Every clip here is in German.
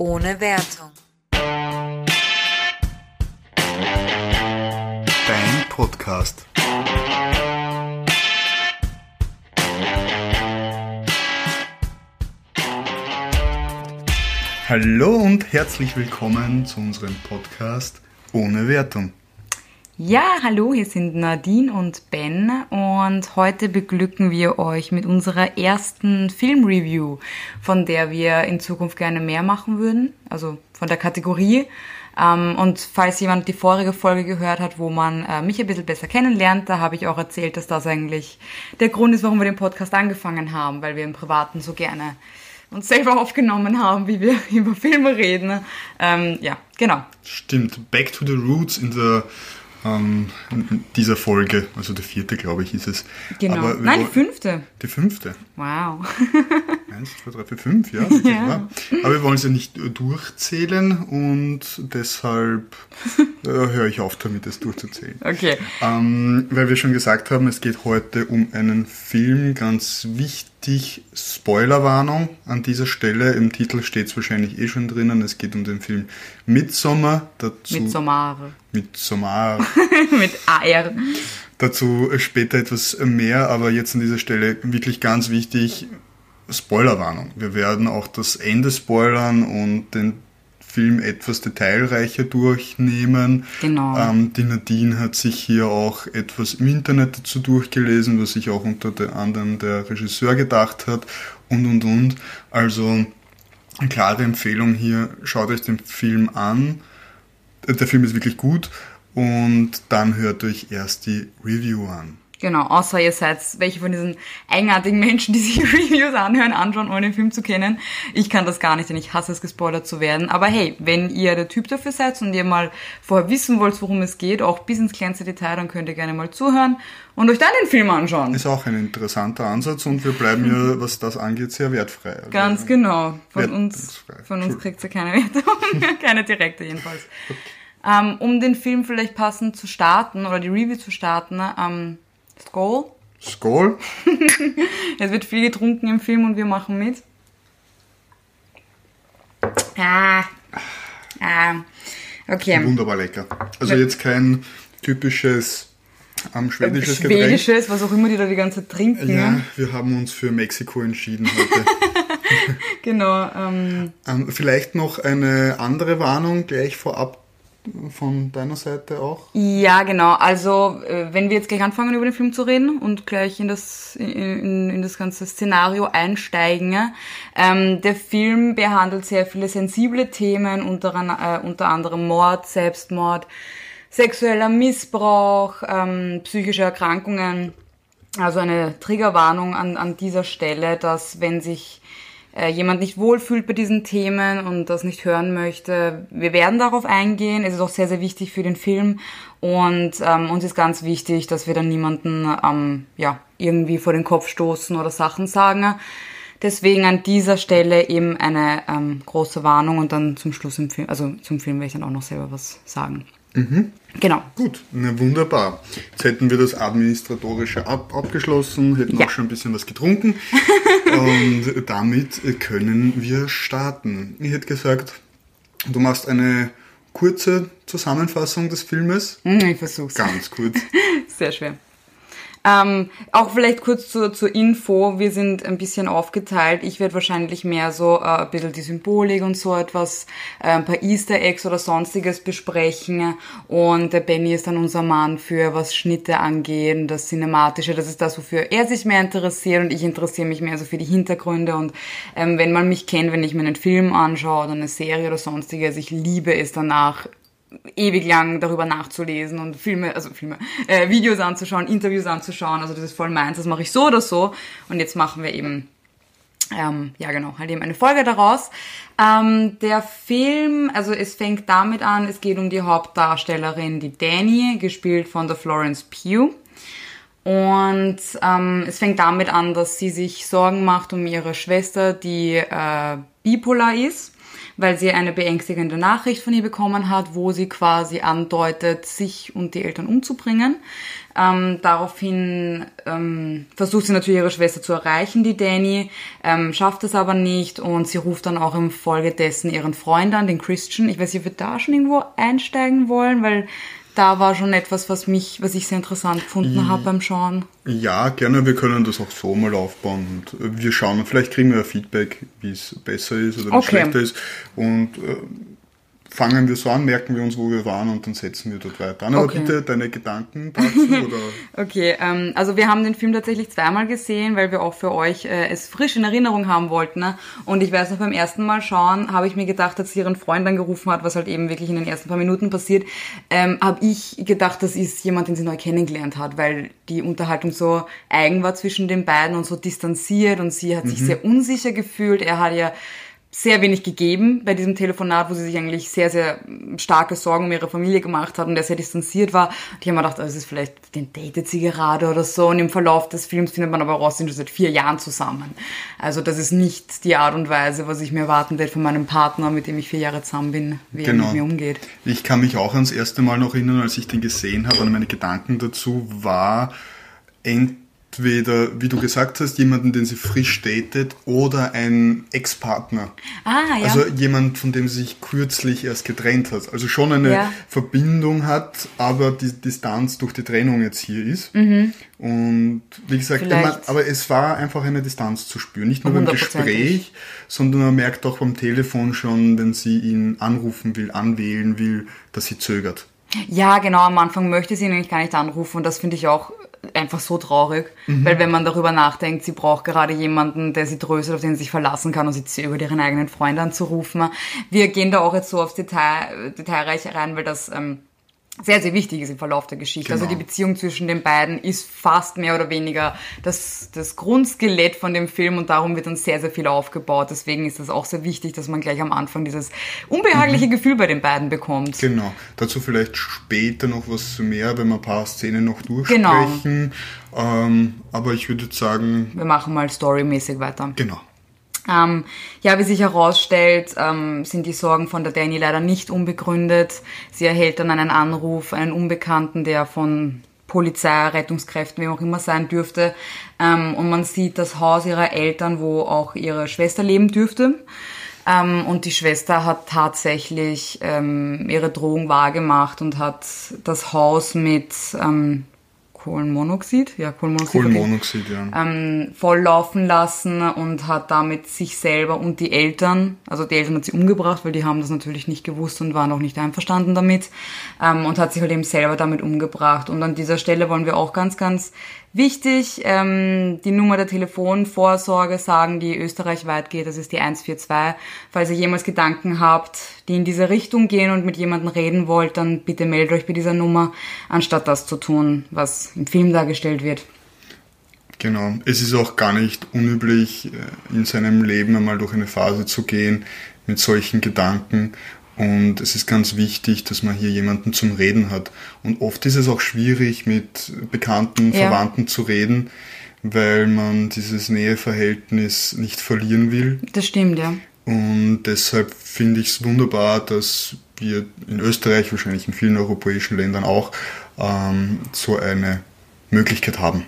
ohne Wertung. Dein Podcast. Hallo und herzlich willkommen zu unserem Podcast ohne Wertung. Ja, hallo, hier sind Nadine und Ben und heute beglücken wir euch mit unserer ersten Filmreview, von der wir in Zukunft gerne mehr machen würden, also von der Kategorie. Ähm, und falls jemand die vorige Folge gehört hat, wo man äh, mich ein bisschen besser kennenlernt, da habe ich auch erzählt, dass das eigentlich der Grund ist, warum wir den Podcast angefangen haben, weil wir im Privaten so gerne uns selber aufgenommen haben, wie wir über Filme reden. Ähm, ja, genau. Stimmt, Back to the Roots in der ähm, dieser Folge, also der vierte, glaube ich, ist es. Genau. Nein, die fünfte. Die fünfte. Wow. Eins, zwei, drei, vier, fünf, ja. Ja. Aber wir wollen sie nicht äh, durchzählen und deshalb äh, höre ich auf damit, es durchzuzählen. Okay. Ähm, weil wir schon gesagt haben, es geht heute um einen Film, ganz wichtig, Spoilerwarnung an dieser Stelle. Im Titel steht es wahrscheinlich eh schon drinnen. Es geht um den Film Midsommar. Dazu, Mit Somare. Midsommar. Mit AR. Dazu später etwas mehr, aber jetzt an dieser Stelle wirklich ganz wichtig, Spoilerwarnung. Wir werden auch das Ende spoilern und den Film etwas detailreicher durchnehmen. Genau. Ähm, die Nadine hat sich hier auch etwas im Internet dazu durchgelesen, was sich auch unter der anderem der Regisseur gedacht hat und und und. Also eine klare Empfehlung hier, schaut euch den Film an. Äh, Der Film ist wirklich gut und dann hört euch erst die Review an. Genau, außer ihr seid welche von diesen eigenartigen Menschen, die sich Reviews anhören, anschauen, ohne den Film zu kennen. Ich kann das gar nicht, denn ich hasse es, gespoilert zu werden. Aber hey, wenn ihr der Typ dafür seid und ihr mal vorher wissen wollt, worum es geht, auch bis ins kleinste Detail, dann könnt ihr gerne mal zuhören und euch dann den Film anschauen. Ist auch ein interessanter Ansatz und wir bleiben ja, was das angeht, sehr wertfrei. Also, Ganz genau. Von uns, von uns kriegt ihr keine Wertung. keine direkte jedenfalls. Ähm, um den Film vielleicht passend zu starten oder die Review zu starten, Skull. Skoll. Es wird viel getrunken im Film und wir machen mit. Ah. Ah. Okay. Wunderbar lecker. Also jetzt kein typisches ähm, schwedisches Getränk. Schwedisches, was auch immer die da die ganze Zeit trinken. Ja, ne? wir haben uns für Mexiko entschieden heute. Genau. Ähm, ähm, vielleicht noch eine andere Warnung gleich vorab von deiner Seite auch. ja, genau. Also, äh, wenn wir jetzt gleich anfangen, über den Film zu reden und gleich in das, in, in das ganze Szenario einsteigen. Ähm, der Film behandelt sehr viele sensible Themen, unter, äh, unter anderem Mord, Selbstmord, sexueller Missbrauch, ähm, psychische Erkrankungen. Also eine Triggerwarnung an, an dieser Stelle, dass wenn sich äh, jemand nicht wohlfühlt bei diesen Themen und das nicht hören möchte, wir werden darauf eingehen. Es ist auch sehr, sehr wichtig für den Film und ähm, uns ist ganz wichtig, dass wir dann niemanden ähm, ja, irgendwie vor den Kopf stoßen oder Sachen sagen. Deswegen an dieser Stelle eben eine ähm, große Warnung und dann zum Schluss im Film, also zum Film werde ich dann auch noch selber was sagen. Genau. Gut, na wunderbar. Jetzt hätten wir das Administratorische ab, abgeschlossen, hätten Ja. auch schon ein bisschen was getrunken und damit können wir starten. Ich hätte gesagt, du machst eine kurze Zusammenfassung des Filmes. Hm, Ich versuch's. Ganz kurz. Sehr schwer. Ähm, auch vielleicht kurz zur, zur Info, wir sind ein bisschen aufgeteilt. Ich werde wahrscheinlich mehr so äh, ein bisschen die Symbolik und so etwas, äh, ein paar Easter Eggs oder sonstiges besprechen. Und der Benny ist dann unser Mann für was Schnitte angeht das Cinematische. Das ist das, wofür er sich mehr interessiert und ich interessiere mich mehr so für die Hintergründe. Und ähm, wenn man mich kennt, wenn ich mir einen Film anschaue oder eine Serie oder sonstiges, ich liebe es danach, ewig lang darüber nachzulesen und Filme, also Filme, äh, Videos anzuschauen, Interviews anzuschauen. Also das ist voll meins, das mache ich so oder so. Und jetzt machen wir eben, ähm, ja genau, halt eben eine Folge daraus. Ähm, der Film, also es fängt damit an, es geht um die Hauptdarstellerin, die Danny, gespielt von der Florence Pugh. Und ähm, es fängt damit an, dass sie sich Sorgen macht um ihre Schwester, die äh, bipolar ist, weil sie eine beängstigende Nachricht von ihr bekommen hat, wo sie quasi andeutet, sich und die Eltern umzubringen. Ähm, daraufhin ähm, versucht sie natürlich ihre Schwester zu erreichen, die Danny, ähm, schafft es aber nicht und sie ruft dann auch im Folge dessen ihren Freund an, den Christian. Ich weiß nicht, ob wir da schon irgendwo einsteigen wollen, weil da war schon etwas, was mich, was ich sehr interessant gefunden habe beim Schauen. Ja, gerne. Wir können das auch so mal aufbauen und wir schauen. Vielleicht kriegen wir Feedback, wie es besser ist oder Okay. schlechter ist. Und äh, fangen wir so an, merken wir uns, wo wir waren und dann setzen wir dort weiter an. Aber Okay. bitte deine Gedanken dazu oder Okay, ähm, also wir haben den Film tatsächlich zweimal gesehen, weil wir auch für euch äh, es frisch in Erinnerung haben wollten. Ne? Und ich weiß noch, beim ersten Mal schauen, habe ich mir gedacht, als sie ihren Freund angerufen hat, was halt eben wirklich in den ersten paar Minuten passiert, ähm, habe ich gedacht, das ist jemand, den sie neu kennengelernt hat, weil die Unterhaltung so eigen war zwischen den beiden und so distanziert und sie hat sich sehr unsicher gefühlt. Er hat ja sehr wenig gegeben bei diesem Telefonat, wo sie sich eigentlich sehr, sehr starke Sorgen um ihre Familie gemacht hat und er sehr distanziert war. Und ich habe mir gedacht, also es ist vielleicht, den datet sie gerade oder so. Und im Verlauf des Films findet man aber raus, sie sind schon seit vier Jahren zusammen. Also das ist nicht die Art und Weise, was ich mir erwarten werde von meinem Partner, mit dem ich vier Jahre zusammen bin, wie er Genau. mit mir umgeht. Ich kann mich auch ans erste Mal noch erinnern, als ich den gesehen habe, und meine Gedanken dazu war entweder, wie du gesagt hast, jemanden, den sie frisch datet, oder ein Ex-Partner. Ah, ja. Also jemand, von dem sie sich kürzlich erst getrennt hat. Also schon eine Ja. Verbindung hat, aber die Distanz durch die Trennung jetzt hier ist. Und wie gesagt, Mhm. Man, aber es war einfach eine Distanz zu spüren. Nicht nur beim. Gespräch, sondern man merkt auch beim Telefon schon, wenn sie ihn anrufen will, anwählen will, dass sie zögert. Ja, genau, am Anfang möchte sie ihn eigentlich gar nicht anrufen und das finde ich auch einfach so traurig, weil wenn man darüber nachdenkt, sie braucht gerade jemanden, der sie tröstet, auf den sie sich verlassen kann und sie zögert, ihren eigenen Freund anzurufen. Wir gehen da auch jetzt so aufs Detail, detailreich rein, weil das ähm, sehr, sehr wichtig ist im Verlauf der Geschichte. Also Genau. die Beziehung zwischen den beiden ist fast mehr oder weniger das, das Grundskelett von dem Film und darum wird dann sehr, sehr viel aufgebaut. Deswegen ist es auch sehr wichtig, dass man gleich am Anfang dieses unbehagliche Gefühl bei den beiden bekommt. Genau. Dazu vielleicht später noch was mehr, wenn wir ein paar Szenen noch Genau. durchsprechen. Ähm, aber ich würde sagen, Wir machen mal storymäßig weiter. genau. Ähm, ja, wie sich herausstellt, ähm, sind die Sorgen von der Danny leider nicht unbegründet. Sie erhält dann einen Anruf, einen Unbekannten, der von Polizei, Rettungskräften, wem auch immer sein dürfte. Ähm, und man sieht das Haus ihrer Eltern, wo auch ihre Schwester leben dürfte. Ähm, und die Schwester hat tatsächlich ähm, ihre Drohung wahrgemacht und hat das Haus mit ähm, Kohlenmonoxid, ja, Kohlenmonoxid, okay Kohlenmonoxid, ja. ähm, volllaufen lassen und hat damit sich selber und die Eltern, also die Eltern hat sie umgebracht, weil die haben das natürlich nicht gewusst und waren auch nicht einverstanden damit ähm, und hat sich halt eben selber damit umgebracht. Und an dieser Stelle wollen wir auch ganz, ganz wichtig ähm, die Nummer der Telefonvorsorge sagen, die österreichweit geht, das ist die 142. Falls ihr jemals Gedanken habt, die in diese Richtung gehen und mit jemandem reden wollt, dann bitte meldet euch bei dieser Nummer, anstatt das zu tun, was im Film dargestellt wird. Genau. Es ist auch gar nicht unüblich, äh, in seinem Leben einmal durch eine Phase zu gehen mit solchen Gedanken. Und es ist ganz wichtig, dass man hier jemanden zum Reden hat. Und oft ist es auch schwierig, mit Bekannten, Ja. Verwandten zu reden, weil man dieses Näheverhältnis nicht verlieren will. Das stimmt, ja. Und deshalb finde ich es wunderbar, dass wir in Österreich, wahrscheinlich in vielen europäischen Ländern auch, ähm, so eine Möglichkeit haben.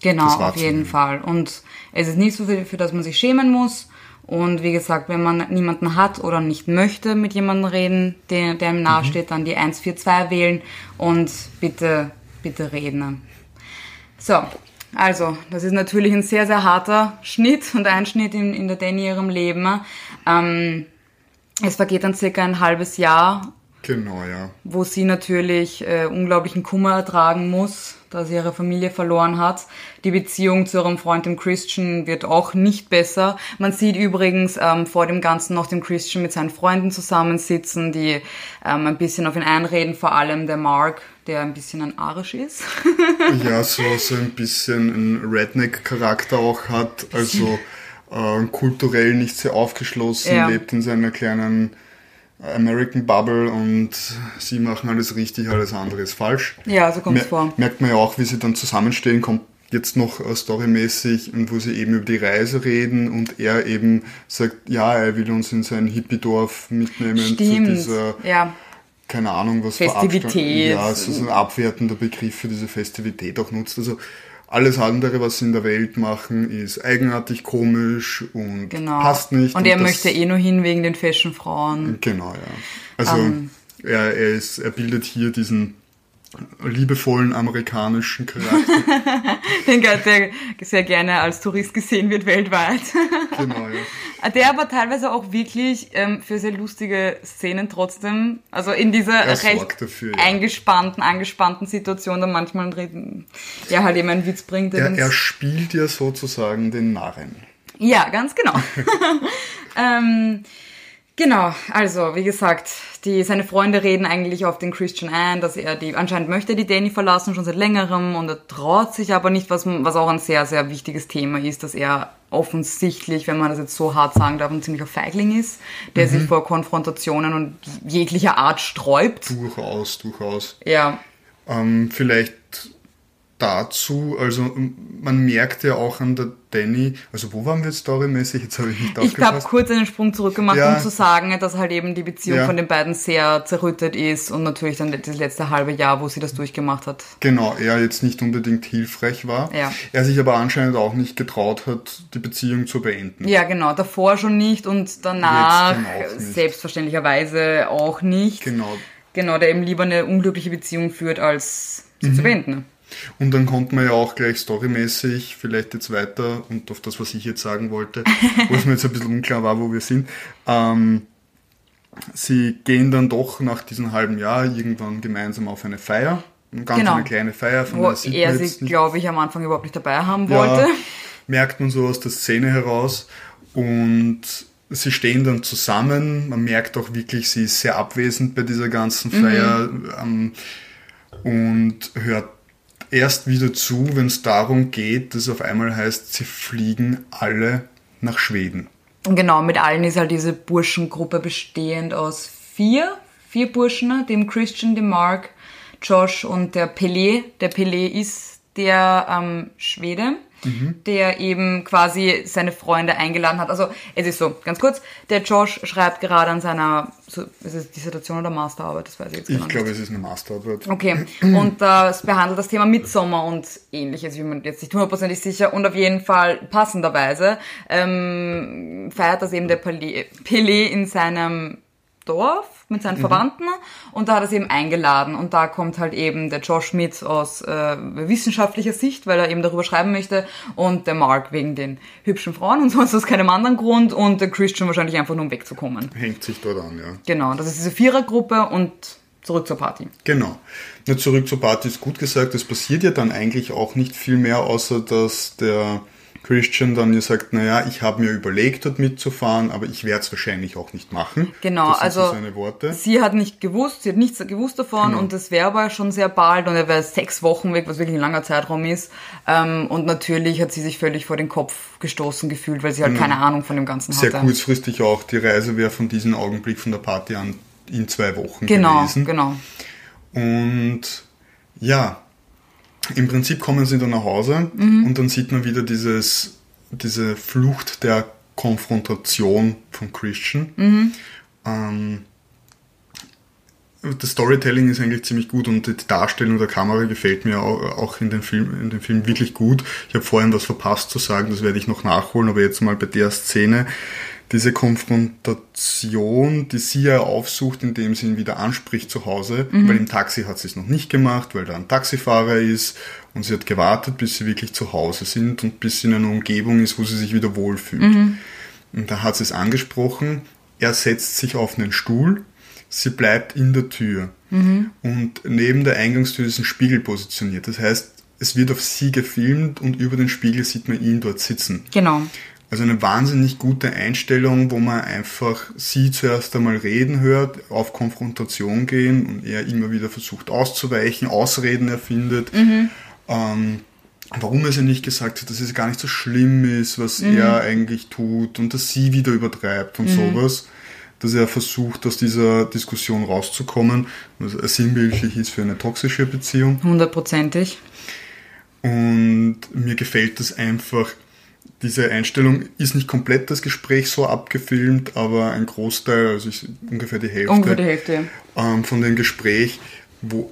Genau, auf jeden Fall. Und es ist nicht so viel, für das man sich schämen muss. Und wie gesagt, wenn man niemanden hat oder nicht möchte mit jemandem reden, der, der ihm nahesteht, dann die 142 wählen und bitte, bitte reden. So, also, das ist natürlich ein sehr, sehr harter Schnitt und Einschnitt in, in der Danny ihrem Leben. Ähm, es vergeht dann circa ein halbes Jahr Genau, ja. wo sie natürlich äh, unglaublichen Kummer ertragen muss, da sie ihre Familie verloren hat. Die Beziehung zu ihrem Freund, dem Christian, wird auch nicht besser. Man sieht übrigens ähm, vor dem Ganzen noch den Christian mit seinen Freunden zusammensitzen, die ähm, ein bisschen auf ihn einreden, vor allem der Mark, der ein bisschen ein Arisch ist. Ja, so, so ein bisschen einen Redneck-Charakter auch hat, also äh, kulturell nicht sehr aufgeschlossen, Ja. lebt in seiner kleinen American Bubble und sie machen alles richtig, alles andere ist falsch. ja, so kommt's Mer vor. Merkt man ja auch, wie sie dann zusammenstehen, kommt jetzt noch äh, storymäßig, wo sie eben über die Reise reden und er eben sagt, ja, er will uns in sein Hippie-Dorf mitnehmen Stimmt. zu dieser, ja. keine Ahnung, was Festivität. für Abstand- Ja, es ist ein abwertender Begriff für diese Festivität auch nutzt. Also alles andere, was sie in der Welt machen, ist eigenartig, komisch und Genau. passt nicht. Und er das- möchte eh nur hin wegen den Fashion-Frauen. Genau, ja. Also Ähm. er, er, ist, er bildet hier diesen liebevollen amerikanischen Charakter. Den Guy, der sehr gerne als Tourist gesehen wird weltweit. genau, ja. Der aber teilweise auch wirklich ähm, für sehr lustige Szenen trotzdem, also in dieser Er recht dafür, ja. eingespannten, angespannten Situation dann manchmal reden, ja halt eben einen Witz bringt. Er, er spielt ja sozusagen den Narren. Ja, ganz genau. ähm, genau, also wie gesagt, die, seine Freunde reden eigentlich auf den Christian ein, dass er die, anscheinend möchte die Danny verlassen, schon seit längerem und er traut sich aber nicht, was, was auch ein sehr, sehr wichtiges Thema ist, dass er offensichtlich, wenn man das jetzt so hart sagen darf, ein ziemlicher Feigling ist, der sich vor Konfrontationen und jeglicher Art sträubt. Durchaus, durchaus. Ja, Ähm, vielleicht dazu, also man merkt ja auch an der Danny, also wo waren wir jetzt storymäßig? Jetzt habe ich nicht Ich habe kurz einen Sprung zurück gemacht, Ja. um zu sagen, dass halt eben die Beziehung Ja. von den beiden sehr zerrüttet ist und natürlich dann das letzte halbe Jahr, wo sie das durchgemacht hat. Genau, er jetzt nicht unbedingt hilfreich war. Ja. Er sich aber anscheinend auch nicht getraut hat, die Beziehung zu beenden. Ja, genau, davor schon nicht und danach auch nicht. selbstverständlicherweise auch nicht. Genau. Genau, der eben lieber eine unglückliche Beziehung führt, als sie Mhm. zu beenden. Und dann konnte man ja auch gleich storymäßig vielleicht jetzt weiter und auf das, was ich jetzt sagen wollte, wo es mir jetzt ein bisschen unklar war, wo wir sind. Ähm, sie gehen dann doch nach diesem halben Jahr irgendwann gemeinsam auf eine Feier. Eine ganz Genau. eine kleine Feier, von Wo er sie, glaube ich, am Anfang überhaupt nicht dabei haben Ja, wollte. merkt man so aus der Szene heraus. Und sie stehen dann zusammen. Man merkt auch wirklich, sie ist sehr abwesend bei dieser ganzen Mhm. Feier ähm, und hört erst wieder zu, wenn es darum geht, dass auf einmal heißt, sie fliegen alle nach Schweden. Genau, mit allen ist halt diese Burschengruppe bestehend aus vier, vier Burschen, dem Christian, dem Mark, Josh und der Pelé. Der Pelé ist der ähm, Schwede, der eben quasi seine Freunde eingeladen hat. Also es ist so, ganz kurz, der Josh schreibt gerade an seiner, so, ist es Dissertation oder Masterarbeit, das weiß ich jetzt Ich glaube, nicht. es ist eine Masterarbeit. Okay, und das behandelt das Thema Midsommar und ähnliches, ich bin mir jetzt nicht hundertprozentig sicher. Und auf jeden Fall passenderweise ähm, feiert das eben der Pelé in seinem Dorf mit seinen Verwandten und da hat er sie eben eingeladen und da kommt halt eben der Josh mit aus äh, wissenschaftlicher Sicht, weil er eben darüber schreiben möchte und der Mark wegen den hübschen Frauen und sonst aus keinem anderen Grund und der Christian wahrscheinlich einfach nur um wegzukommen. Hängt sich dort an, ja. Genau, das ist diese Vierergruppe und zurück zur Party. Genau. Na, zurück zur Party ist gut gesagt. Es passiert ja dann eigentlich auch nicht viel mehr, außer dass der Christian dann ja sagt, naja, ich habe mir überlegt, dort mitzufahren, aber ich werde es wahrscheinlich auch nicht machen. Genau, das also so seine Worte. sie hat nicht gewusst, sie hat nichts gewusst davon Genau. und das wäre aber schon sehr bald und er wäre sechs Wochen weg, was wirklich ein langer Zeitraum ist. Ähm, und natürlich hat sie sich völlig vor den Kopf gestoßen gefühlt, weil sie halt keine Ahnung von dem Ganzen Sehr hatte. kurzfristig auch. Die Reise wäre von diesem Augenblick von der Party an in zwei Wochen Genau, gewesen. genau. Und ja, im Prinzip kommen sie dann nach Hause und dann sieht man wieder dieses, diese Flucht der Konfrontation von Christian. Ähm, das Storytelling ist eigentlich ziemlich gut und die Darstellung der Kamera gefällt mir au- auch in dem Film, in dem Film wirklich gut. Ich habe vorhin was verpasst zu sagen, das werde ich noch nachholen, aber jetzt mal bei der Szene. Diese Konfrontation, die sie ja aufsucht, indem sie ihn wieder anspricht zu Hause, weil im Taxi hat sie es noch nicht gemacht, weil da ein Taxifahrer ist und sie hat gewartet, bis sie wirklich zu Hause sind und bis sie in einer Umgebung ist, wo sie sich wieder wohlfühlt. Und da hat sie es angesprochen, er setzt sich auf einen Stuhl, sie bleibt in der Tür. Und neben der Eingangstür ist ein Spiegel positioniert. Das heißt, es wird auf sie gefilmt und über den Spiegel sieht man ihn dort sitzen. Genau. Also eine wahnsinnig gute Einstellung, wo man einfach sie zuerst einmal reden hört, auf Konfrontation gehen und er immer wieder versucht auszuweichen, Ausreden erfindet. Ähm, warum er sie nicht gesagt hat, dass es gar nicht so schlimm ist, was er eigentlich tut und dass sie wieder übertreibt und sowas. Dass er versucht, aus dieser Diskussion rauszukommen, was sinnbildlich ist für eine toxische Beziehung. Hundertprozentig. Und mir gefällt das einfach. Diese Einstellung ist nicht komplett das Gespräch so abgefilmt, aber ein Großteil, also ungefähr die Hälfte, Ungefähr die Hälfte. Ähm, von dem Gespräch, wo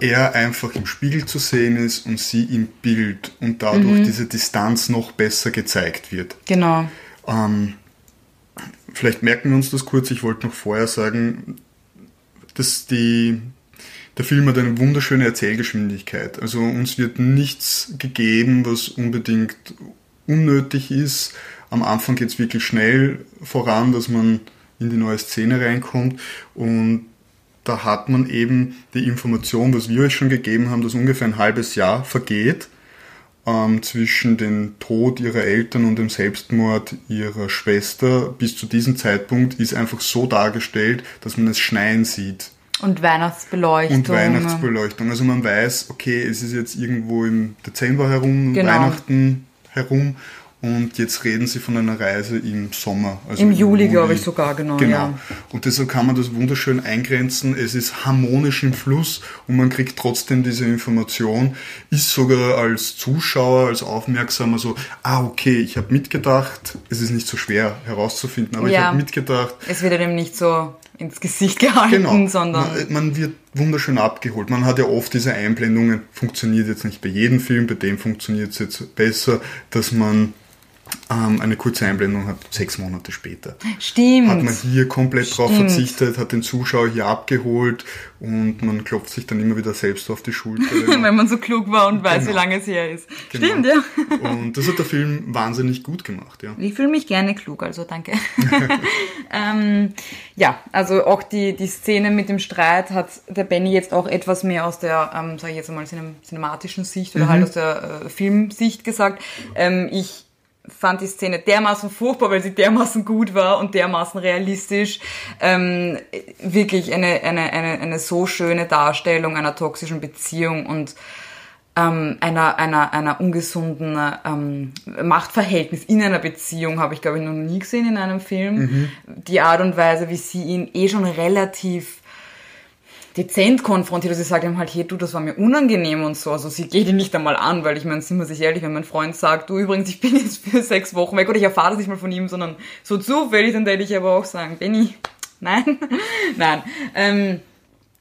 er einfach im Spiegel zu sehen ist und sie im Bild und dadurch mhm. diese Distanz noch besser gezeigt wird. Genau. Ähm, vielleicht merken wir uns das kurz. Ich wollte noch vorher sagen, dass die, der Film hat eine wunderschöne Erzählgeschwindigkeit. Also uns wird nichts gegeben, was unbedingt unnötig ist. Am Anfang geht es wirklich schnell voran, dass man in die neue Szene reinkommt und da hat man eben die Information, was wir euch schon gegeben haben, dass ungefähr ein halbes Jahr vergeht ähm, zwischen dem Tod ihrer Eltern und dem Selbstmord ihrer Schwester. Bis zu diesem Zeitpunkt ist einfach so dargestellt, dass man es schneien sieht. Und Weihnachtsbeleuchtung. Und Weihnachtsbeleuchtung. Also man weiß, okay, es ist jetzt irgendwo im Dezember herum, genau. Weihnachten herum und jetzt reden sie von einer Reise im Sommer. Also Im, Juli, Juli. glaube ich sogar, genau. Genau. Ja. Und deshalb kann man das wunderschön eingrenzen. Es ist harmonisch im Fluss und man kriegt trotzdem diese Information. Ist sogar als Zuschauer, als Aufmerksamer so, ah, okay, ich habe mitgedacht. Es ist nicht so schwer herauszufinden, aber ja. ich habe mitgedacht. Es wird einem nicht so ins Gesicht gehalten, genau. sondern. Man, man, wird wunderschön abgeholt. Man hat ja oft diese Einblendungen, funktioniert jetzt nicht bei jedem Film, bei dem funktioniert es jetzt besser, dass man ähm, eine kurze Einblendung hat, sechs Monate später. Stimmt. Hat man hier komplett drauf verzichtet, hat den Zuschauer hier abgeholt und man klopft sich dann immer wieder selbst auf die Schulter. Wenn man so klug war und weiß, genau. wie lange es her ist. Genau. Stimmt, ja. Und das hat der Film wahnsinnig gut gemacht, ja. Ich fühle mich gerne klug, also danke. ähm, ja, also auch die, die Szene mit dem Streit hat der Benny jetzt auch etwas mehr aus der, ähm, sage ich jetzt einmal, cinematischen Sicht oder mhm. halt aus der äh, Filmsicht gesagt. Ähm, ich fand die Szene dermaßen furchtbar, weil sie dermaßen gut war und dermaßen realistisch. Ähm, wirklich eine, eine, eine, eine so schöne Darstellung einer toxischen Beziehung und ähm, einer, einer, einer ungesunden ähm, Machtverhältnis in einer Beziehung habe ich, glaube ich, noch nie gesehen in einem Film. Mhm. Die Art und Weise, wie sie ihn eh schon relativ dezent konfrontiert. Also sie sagt ihm halt, hey du, das war mir unangenehm und so. Also sie geht ihn nicht einmal an, weil ich meine, sind wir sich ehrlich, wenn mein Freund sagt, du übrigens, ich bin jetzt für sechs Wochen weg oder ich erfahre das nicht mal von ihm, sondern so zufällig, dann werde ich aber auch sagen, Benny, nein, nein. Ähm,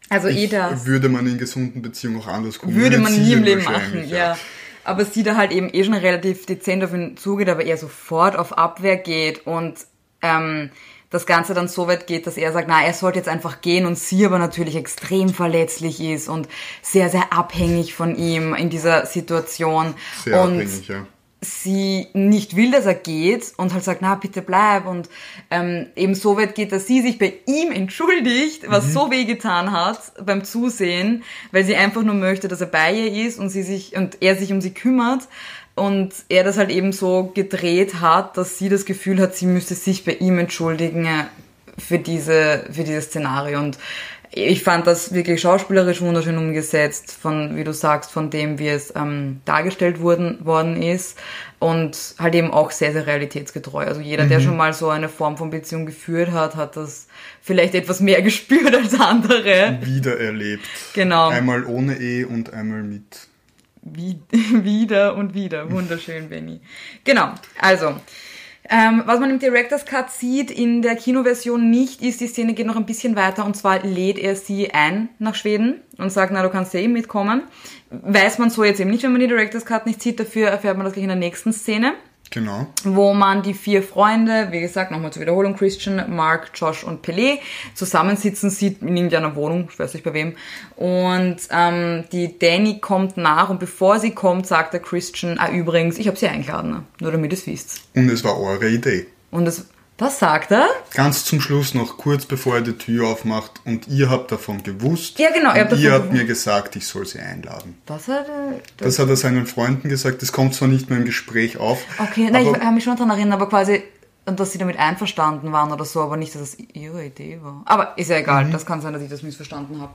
also ich eh das. Würde man in gesunden Beziehungen auch anders kommunizieren. Würde man nie im Leben machen, ja. ja. Aber sie da halt eben eh schon relativ dezent auf ihn zugeht, aber er sofort auf Abwehr geht und ähm, das Ganze dann so weit geht, dass er sagt, na, er sollte jetzt einfach gehen und sie aber natürlich extrem verletzlich ist und sehr, sehr abhängig von ihm in dieser Situation. Sehr und abhängig, ja. sie nicht will, dass er geht und halt sagt, na, bitte bleib und ähm, eben so weit geht, dass sie sich bei ihm entschuldigt, was mhm. so wehgetan hat beim Zusehen, weil sie einfach nur möchte, dass er bei ihr ist und sie sich und er sich um sie kümmert und er das halt eben so gedreht hat, dass sie das Gefühl hat, sie müsste sich bei ihm entschuldigen äh, für diese, für dieses Szenario. Und ich fand das wirklich schauspielerisch wunderschön umgesetzt, von, wie du sagst, von dem, wie es ähm, dargestellt worden, worden ist. Und halt eben auch sehr, sehr realitätsgetreu. Also jeder, mhm. der schon mal so eine Form von Beziehung geführt hat, hat das vielleicht etwas mehr gespürt als andere. Wiedererlebt. Genau. Einmal ohne Ehe und einmal mit wie, wieder und wieder. Wunderschön, Benny. Genau, also. Ähm, was man im Director's Cut sieht, in der Kinoversion nicht, ist, die Szene geht noch ein bisschen weiter und zwar lädt er sie ein nach Schweden und sagt, na, du kannst ja eben mitkommen. Weiß man so jetzt eben nicht, wenn man die Director's Cut nicht sieht, dafür erfährt man das gleich in der nächsten Szene. Genau. Wo man die vier Freunde, wie gesagt, nochmal zur Wiederholung, Christian, Mark, Josh und Pelé, zusammensitzen sieht in irgendeiner Wohnung, ich weiß nicht bei wem. Und ähm, die Danny kommt nach und bevor sie kommt, sagt der Christian, ah übrigens, ich habe sie eingeladen, nur damit ihr es wisst. Und es war eure Idee. Und es was sagt er? Ganz zum Schluss noch kurz bevor er die Tür aufmacht und ihr habt davon gewusst. Ja, genau. Und ihr habt mir gesagt, ich soll sie einladen. Das hat er. Das, das hat er seinen Freunden gesagt. Das kommt zwar nicht mehr im Gespräch auf. Okay, nein, ich habe mich schon daran erinnert, aber quasi, dass sie damit einverstanden waren oder so, aber nicht, dass es ihre Idee war. Aber ist ja egal, mhm. das kann sein, dass ich das missverstanden habe.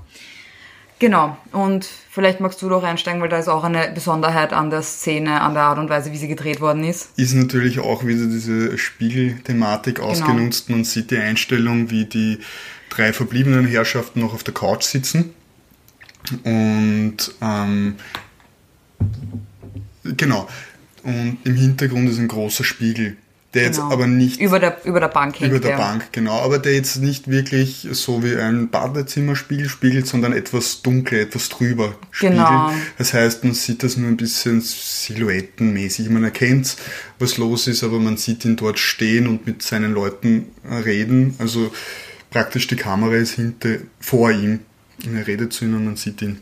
Genau. Und vielleicht magst du doch einsteigen, weil da ist auch eine Besonderheit an der Szene, an der Art und Weise, wie sie gedreht worden ist. Ist natürlich auch wieder diese Spiegelthematik genau. ausgenutzt. Man sieht die Einstellung, wie die drei verbliebenen Herrschaften noch auf der Couch sitzen. Und ähm, Genau. Und im Hintergrund ist ein großer Spiegel. Der jetzt Genau. aber nicht Über der, über der Bank hängt über der der. Bank, genau, aber der jetzt nicht wirklich so wie ein Badezimmerspiegel spiegelt, sondern etwas dunkler, etwas drüber spiegelt. Genau. Das heißt, man sieht das nur ein bisschen silhouettenmäßig. Man erkennt, was los ist, aber man sieht ihn dort stehen und mit seinen Leuten äh, reden. Also praktisch die Kamera ist hinter, vor ihm. Und er redet zu ihnen und man sieht ihn.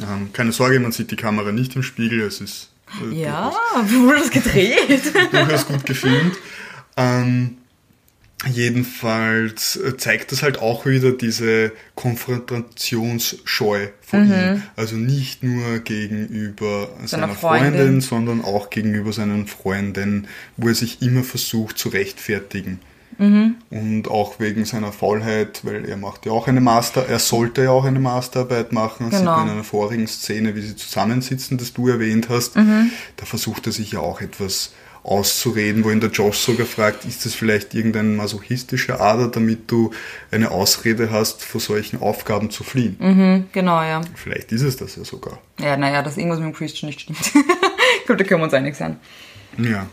Ähm, keine Sorge, man sieht die Kamera nicht im Spiegel, es ist Ja, wie wurde das gedreht? durchaus gut gefilmt. Ähm, jedenfalls äh, zeigt das halt auch wieder diese Konfrontationsscheu von ihm. Also nicht nur gegenüber seiner, Freundin. Freundin. sondern auch gegenüber seinen Freunden, wo er sich immer versucht zu rechtfertigen. Und auch wegen seiner Faulheit, weil er macht ja auch eine Master, er sollte ja auch eine Masterarbeit machen. Das sieht Genau. man in einer vorigen Szene, wie sie zusammensitzen, das du erwähnt hast. Da versucht er sich ja auch etwas auszureden, wo ihn der Josh sogar fragt, ist das vielleicht irgendein masochistischer Ader, damit du eine Ausrede hast, vor solchen Aufgaben zu fliehen. genau, ja. Vielleicht ist es das ja sogar. Ja, naja, dass irgendwas mit dem Christian nicht stimmt. ich glaube, da können wir uns einig sein. Ja.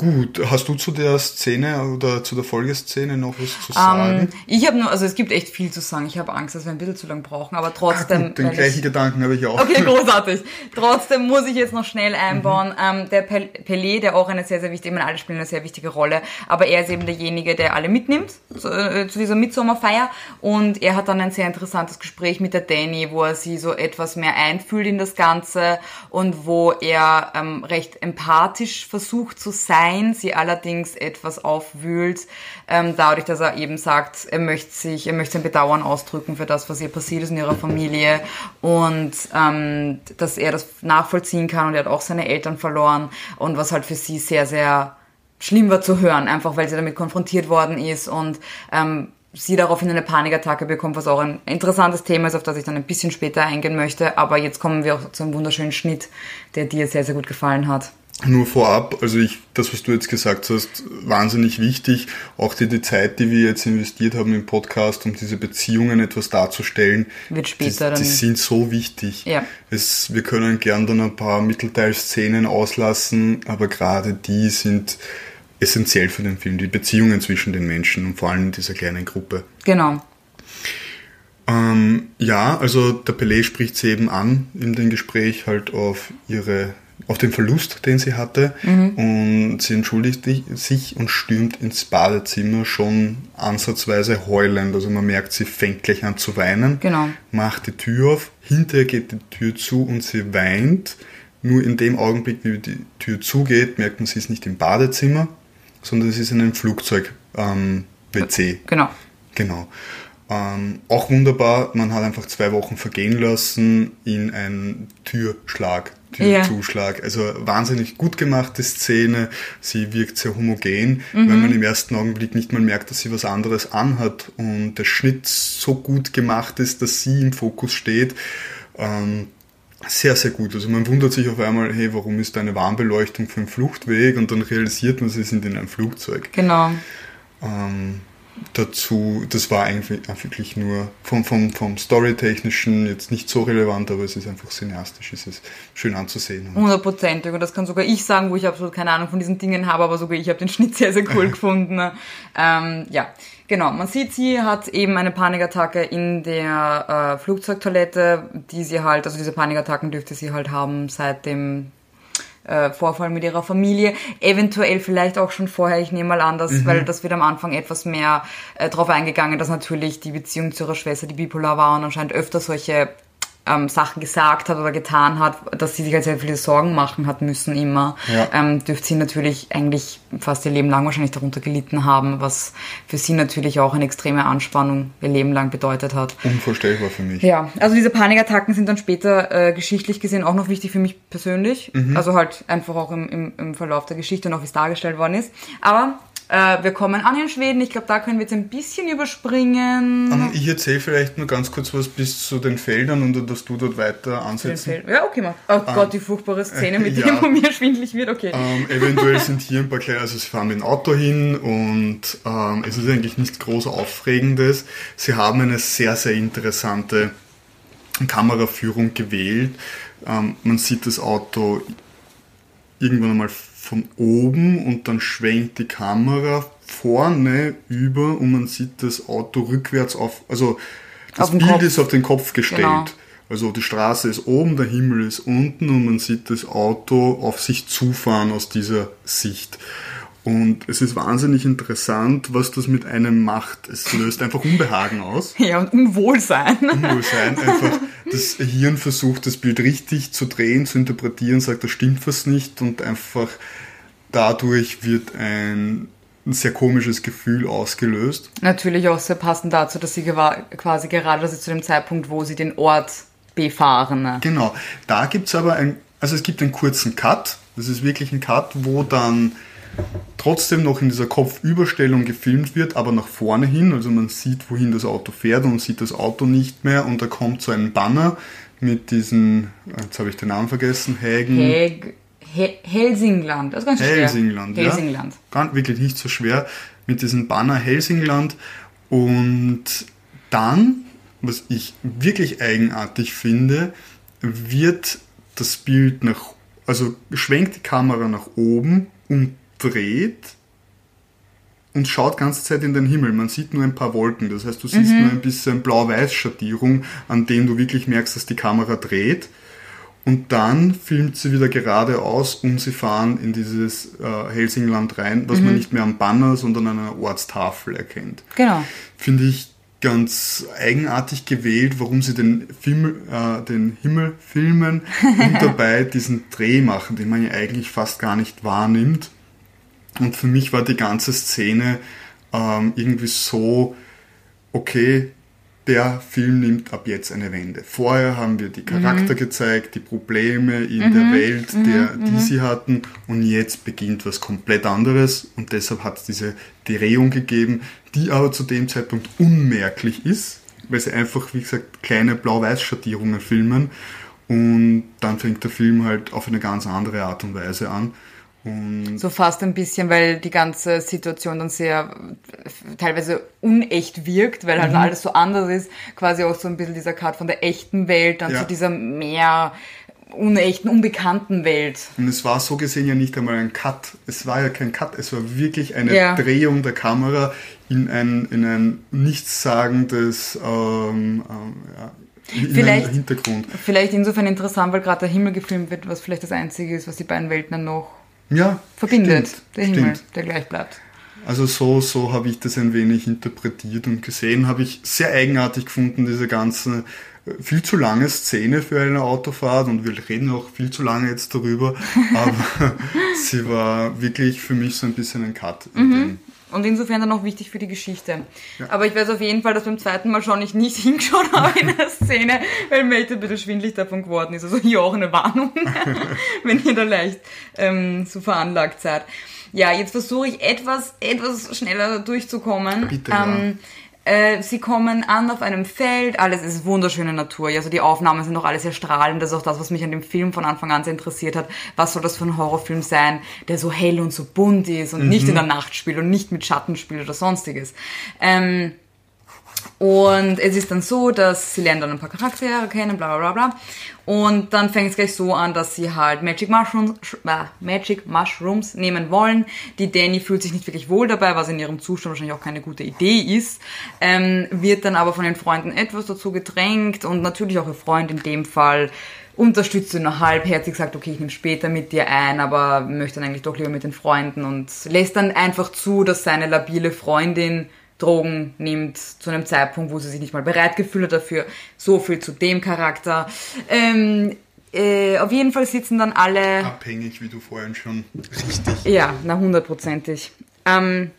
Gut, hast du zu der Szene oder zu der Folgeszene noch was zu sagen? Ähm, ich habe nur, also es gibt echt viel zu sagen. Ich habe Angst, dass wir ein bisschen zu lang brauchen, aber trotzdem. Gut, den gleichen ich, Gedanken habe ich auch. Okay, großartig. Trotzdem muss ich jetzt noch schnell Mhm. einbauen. Ähm, der Pel Pelé, der auch eine sehr, sehr wichtige, ich meine, alle spielen eine sehr wichtige Rolle, aber er ist eben derjenige, der alle mitnimmt zu, äh, zu dieser Mitsommerfeier und er hat dann ein sehr interessantes Gespräch mit der Danny, wo er sie so etwas mehr einfühlt in das Ganze und wo er ähm, recht empathisch versucht zu sein, sie allerdings etwas aufwühlt, ähm, dadurch, dass er eben sagt, er möchte sich, er möchte sein Bedauern ausdrücken für das, was ihr passiert ist in ihrer Familie und ähm, dass er das nachvollziehen kann und er hat auch seine Eltern verloren und was halt für sie sehr, sehr schlimm war zu hören, einfach weil sie damit konfrontiert worden ist und ähm, sie daraufhin eine Panikattacke bekommt, was auch ein interessantes Thema ist, auf das ich dann ein bisschen später eingehen möchte. Aber jetzt kommen wir auch zu einem wunderschönen Schnitt, der dir sehr, sehr gut gefallen hat. Nur vorab, also ich, das, was du jetzt gesagt hast, wahnsinnig wichtig. Auch die, die Zeit, die wir jetzt investiert haben im Podcast, um diese Beziehungen etwas darzustellen, Wird die, später die dann- sind so wichtig. Ja. Es, wir können gern dann ein paar Mittelteilszenen auslassen, aber gerade die sind essentiell für den Film, die Beziehungen zwischen den Menschen und vor allem in dieser kleinen Gruppe. Genau. Ähm, ja, also der Pelé spricht sie eben an in dem Gespräch halt auf ihre, auf den Verlust, den sie hatte und sie entschuldigt sich und stürmt ins Badezimmer schon ansatzweise heulend. Also man merkt, sie fängt gleich an zu weinen, Genau. macht die Tür auf, hinterher geht die Tür zu und sie weint. Nur in dem Augenblick, wie die Tür zugeht, merkt man, sie ist nicht im Badezimmer, sondern sie ist in einem Flugzeug ähm, WC. Genau. Genau. Ähm, auch wunderbar, man hat einfach zwei Wochen vergehen lassen in einen Türschlag, Türzuschlag. Also wahnsinnig gut gemachte Szene. Sie wirkt sehr homogen, weil man im ersten Augenblick nicht mal merkt, dass sie was anderes anhat und der Schnitt so gut gemacht ist, dass sie im Fokus steht. Ähm, sehr, sehr gut. Also man wundert sich auf einmal, hey, warum ist da eine Warnbeleuchtung für einen Fluchtweg? Und dann realisiert man, sie sind in einem Flugzeug. Genau. Ähm, dazu, das war eigentlich wirklich nur vom, vom, vom Storytechnischen jetzt nicht so relevant, aber es ist einfach cineastisch, es ist schön anzusehen. Und Hundertprozentig. Und das kann sogar ich sagen, wo ich absolut keine Ahnung von diesen Dingen habe, aber sogar ich habe den Schnitt sehr, sehr cool gefunden. Ähm, ja, genau. Man sieht, sie hat eben eine Panikattacke in der äh, Flugzeugtoilette, die sie halt, also diese Panikattacken dürfte sie halt haben seit dem äh, Vorfall mit ihrer Familie, eventuell vielleicht auch schon vorher, ich nehme mal an, dass, weil das wird am Anfang etwas mehr äh, drauf eingegangen, dass natürlich die Beziehung zu ihrer Schwester, die bipolar war und anscheinend öfter solche ähm, Sachen gesagt hat oder getan hat, dass sie sich halt sehr viele Sorgen machen hat müssen immer, Ja. ähm, dürfte sie natürlich eigentlich fast ihr Leben lang wahrscheinlich darunter gelitten haben, was für sie natürlich auch eine extreme Anspannung ihr Leben lang bedeutet hat. unvorstellbar für mich. Ja, also diese Panikattacken sind dann später äh, geschichtlich gesehen auch noch wichtig für mich persönlich. Also halt einfach auch im, im, im Verlauf der Geschichte und auch wie es dargestellt worden ist. Aber äh, wir kommen an in Schweden. Ich glaube, da können wir jetzt ein bisschen überspringen. Ähm, Ich erzähle vielleicht nur ganz kurz was bis zu den Feldern und dass du dort weiter ansetzen. Ja, okay, mach. Oh Gott, die furchtbare Szene mit ja. dem, wo mir schwindlig wird. Okay. Ähm, eventuell sind hier ein paar kleine, also sie fahren mit dem Auto hin und ähm, es ist eigentlich nichts groß Aufregendes. Sie haben eine sehr, sehr interessante Kameraführung gewählt, ähm, man sieht das Auto irgendwann einmal von oben und dann schwenkt die Kamera vorne über und man sieht das Auto rückwärts auf, also das Auf Bild Kopf. ist auf den Kopf gestellt. Genau. Also die Straße ist oben, der Himmel ist unten und man sieht das Auto auf sich zufahren aus dieser Sicht. Und es ist wahnsinnig interessant, was das mit einem macht. Es löst einfach Unbehagen aus. Ja, und Unwohlsein. Unwohlsein. Einfach das Hirn versucht, das Bild richtig zu drehen, zu interpretieren, sagt, da stimmt was nicht und einfach dadurch wird ein sehr komisches Gefühl ausgelöst. Natürlich auch sehr passend dazu, dass sie quasi gerade also zu dem Zeitpunkt, wo sie den Ort befahren. ne? Genau. Da gibt's aber ein, also es gibt einen kurzen Cut. Das ist wirklich ein Cut, wo dann trotzdem noch in dieser Kopfüberstellung gefilmt wird, aber nach vorne hin. Also man sieht, wohin das Auto fährt und sieht das Auto nicht mehr. Und da kommt so ein Banner mit diesen, jetzt habe ich den Namen vergessen, Hägen. He Helsingland, das ist ganz schwer. Helsingland, ja. Helsingland. Ganz wirklich nicht so schwer mit diesem Banner Helsingland. Und dann, was ich wirklich eigenartig finde, wird das Bild nach, also schwenkt die Kamera nach oben und dreht und schaut ganze Zeit in den Himmel. Man sieht nur ein paar Wolken. Das heißt, du siehst nur ein bisschen Blau-Weiß-Schattierung, an dem du wirklich merkst, dass die Kamera dreht. Und dann filmt sie wieder geradeaus und sie fahren in dieses äh, Helsingland rein, was man nicht mehr am Banner, sondern an einer Ortstafel erkennt. Genau. Finde ich ganz eigenartig gewählt, warum sie den, Film, äh, den Himmel filmen und dabei diesen Dreh machen, den man ja eigentlich fast gar nicht wahrnimmt. Und für mich war die ganze Szene ähm, irgendwie so, okay, der Film nimmt ab jetzt eine Wende. Vorher haben wir die Charakter gezeigt, die Probleme in der Welt, der, die sie hatten. Und jetzt beginnt was komplett anderes. Und deshalb hat es diese Drehung gegeben, die aber zu dem Zeitpunkt unmerklich ist, weil sie einfach, wie gesagt, kleine Blau-Weiß-Schattierungen filmen. Und dann fängt der Film halt auf eine ganz andere Art und Weise an. Und So fast ein bisschen, weil die ganze Situation dann sehr teilweise unecht wirkt, weil Mhm. halt alles so anders ist. Quasi auch so ein bisschen dieser Cut von der echten Welt dann Ja. zu dieser mehr unechten, unbekannten Welt. Und es war so gesehen ja nicht einmal ein Cut. Es war ja kein Cut, es war wirklich eine Ja. Drehung der Kamera in ein, in ein nichtssagendes ähm, ähm, ja, in Vielleicht- Hintergrund. Vielleicht insofern interessant, weil gerade der Himmel gefilmt wird, was vielleicht das Einzige ist, was die beiden Welten dann noch Ja, verbindet. stimmt, der Himmel, stimmt. der gleich bleibt. Also so, so habe ich das ein wenig interpretiert und gesehen. Habe ich sehr eigenartig gefunden, diese ganze äh, viel zu lange Szene für eine Autofahrt und wir reden auch viel zu lange jetzt darüber, aber sie war wirklich für mich so ein bisschen ein Cut. In Mhm. dem, Und insofern dann auch wichtig für die Geschichte. Aber ich weiß auf jeden Fall, dass beim zweiten Mal schon ich nicht hingeschaut habe in der Szene, weil mir echt ein bisschen schwindlig davon geworden ist. Also hier auch eine Warnung, wenn ihr da leicht ähm, so veranlagt seid. Ja, jetzt versuche ich etwas, etwas schneller durchzukommen. Bitte, ja. Äh, sie kommen an auf einem Feld, alles ist wunderschöne Natur. Also die Aufnahmen sind auch alles sehr strahlend. Das ist auch das, was mich an dem Film von Anfang an sehr interessiert hat. Was soll das für ein Horrorfilm sein, der so hell und so bunt ist und nicht in der Nacht spielt und nicht mit Schatten spielt oder sonstiges. Ähm, und es ist dann so, dass sie lernen dann ein paar Charaktere kennen, bla bla bla. Und dann fängt es gleich so an, dass sie halt Magic Mushrooms, äh, Magic Mushrooms nehmen wollen. Die Danny fühlt sich nicht wirklich wohl dabei, was in ihrem Zustand wahrscheinlich auch keine gute Idee ist. Ähm, wird dann aber von den Freunden etwas dazu gedrängt und natürlich auch ihr Freund in dem Fall unterstützt sie nur halbherzig, sagt, okay, ich nehme später mit dir ein, aber möchte dann eigentlich doch lieber mit den Freunden und lässt dann einfach zu, dass seine labile Freundin Drogen nimmt zu einem Zeitpunkt, wo sie sich nicht mal bereit gefühlt hat dafür. So viel zu dem Charakter. Ähm, äh, auf jeden Fall sitzen dann alle. abhängig, wie du vorhin schon richtig. Ja, na hundertprozentig. Ähm,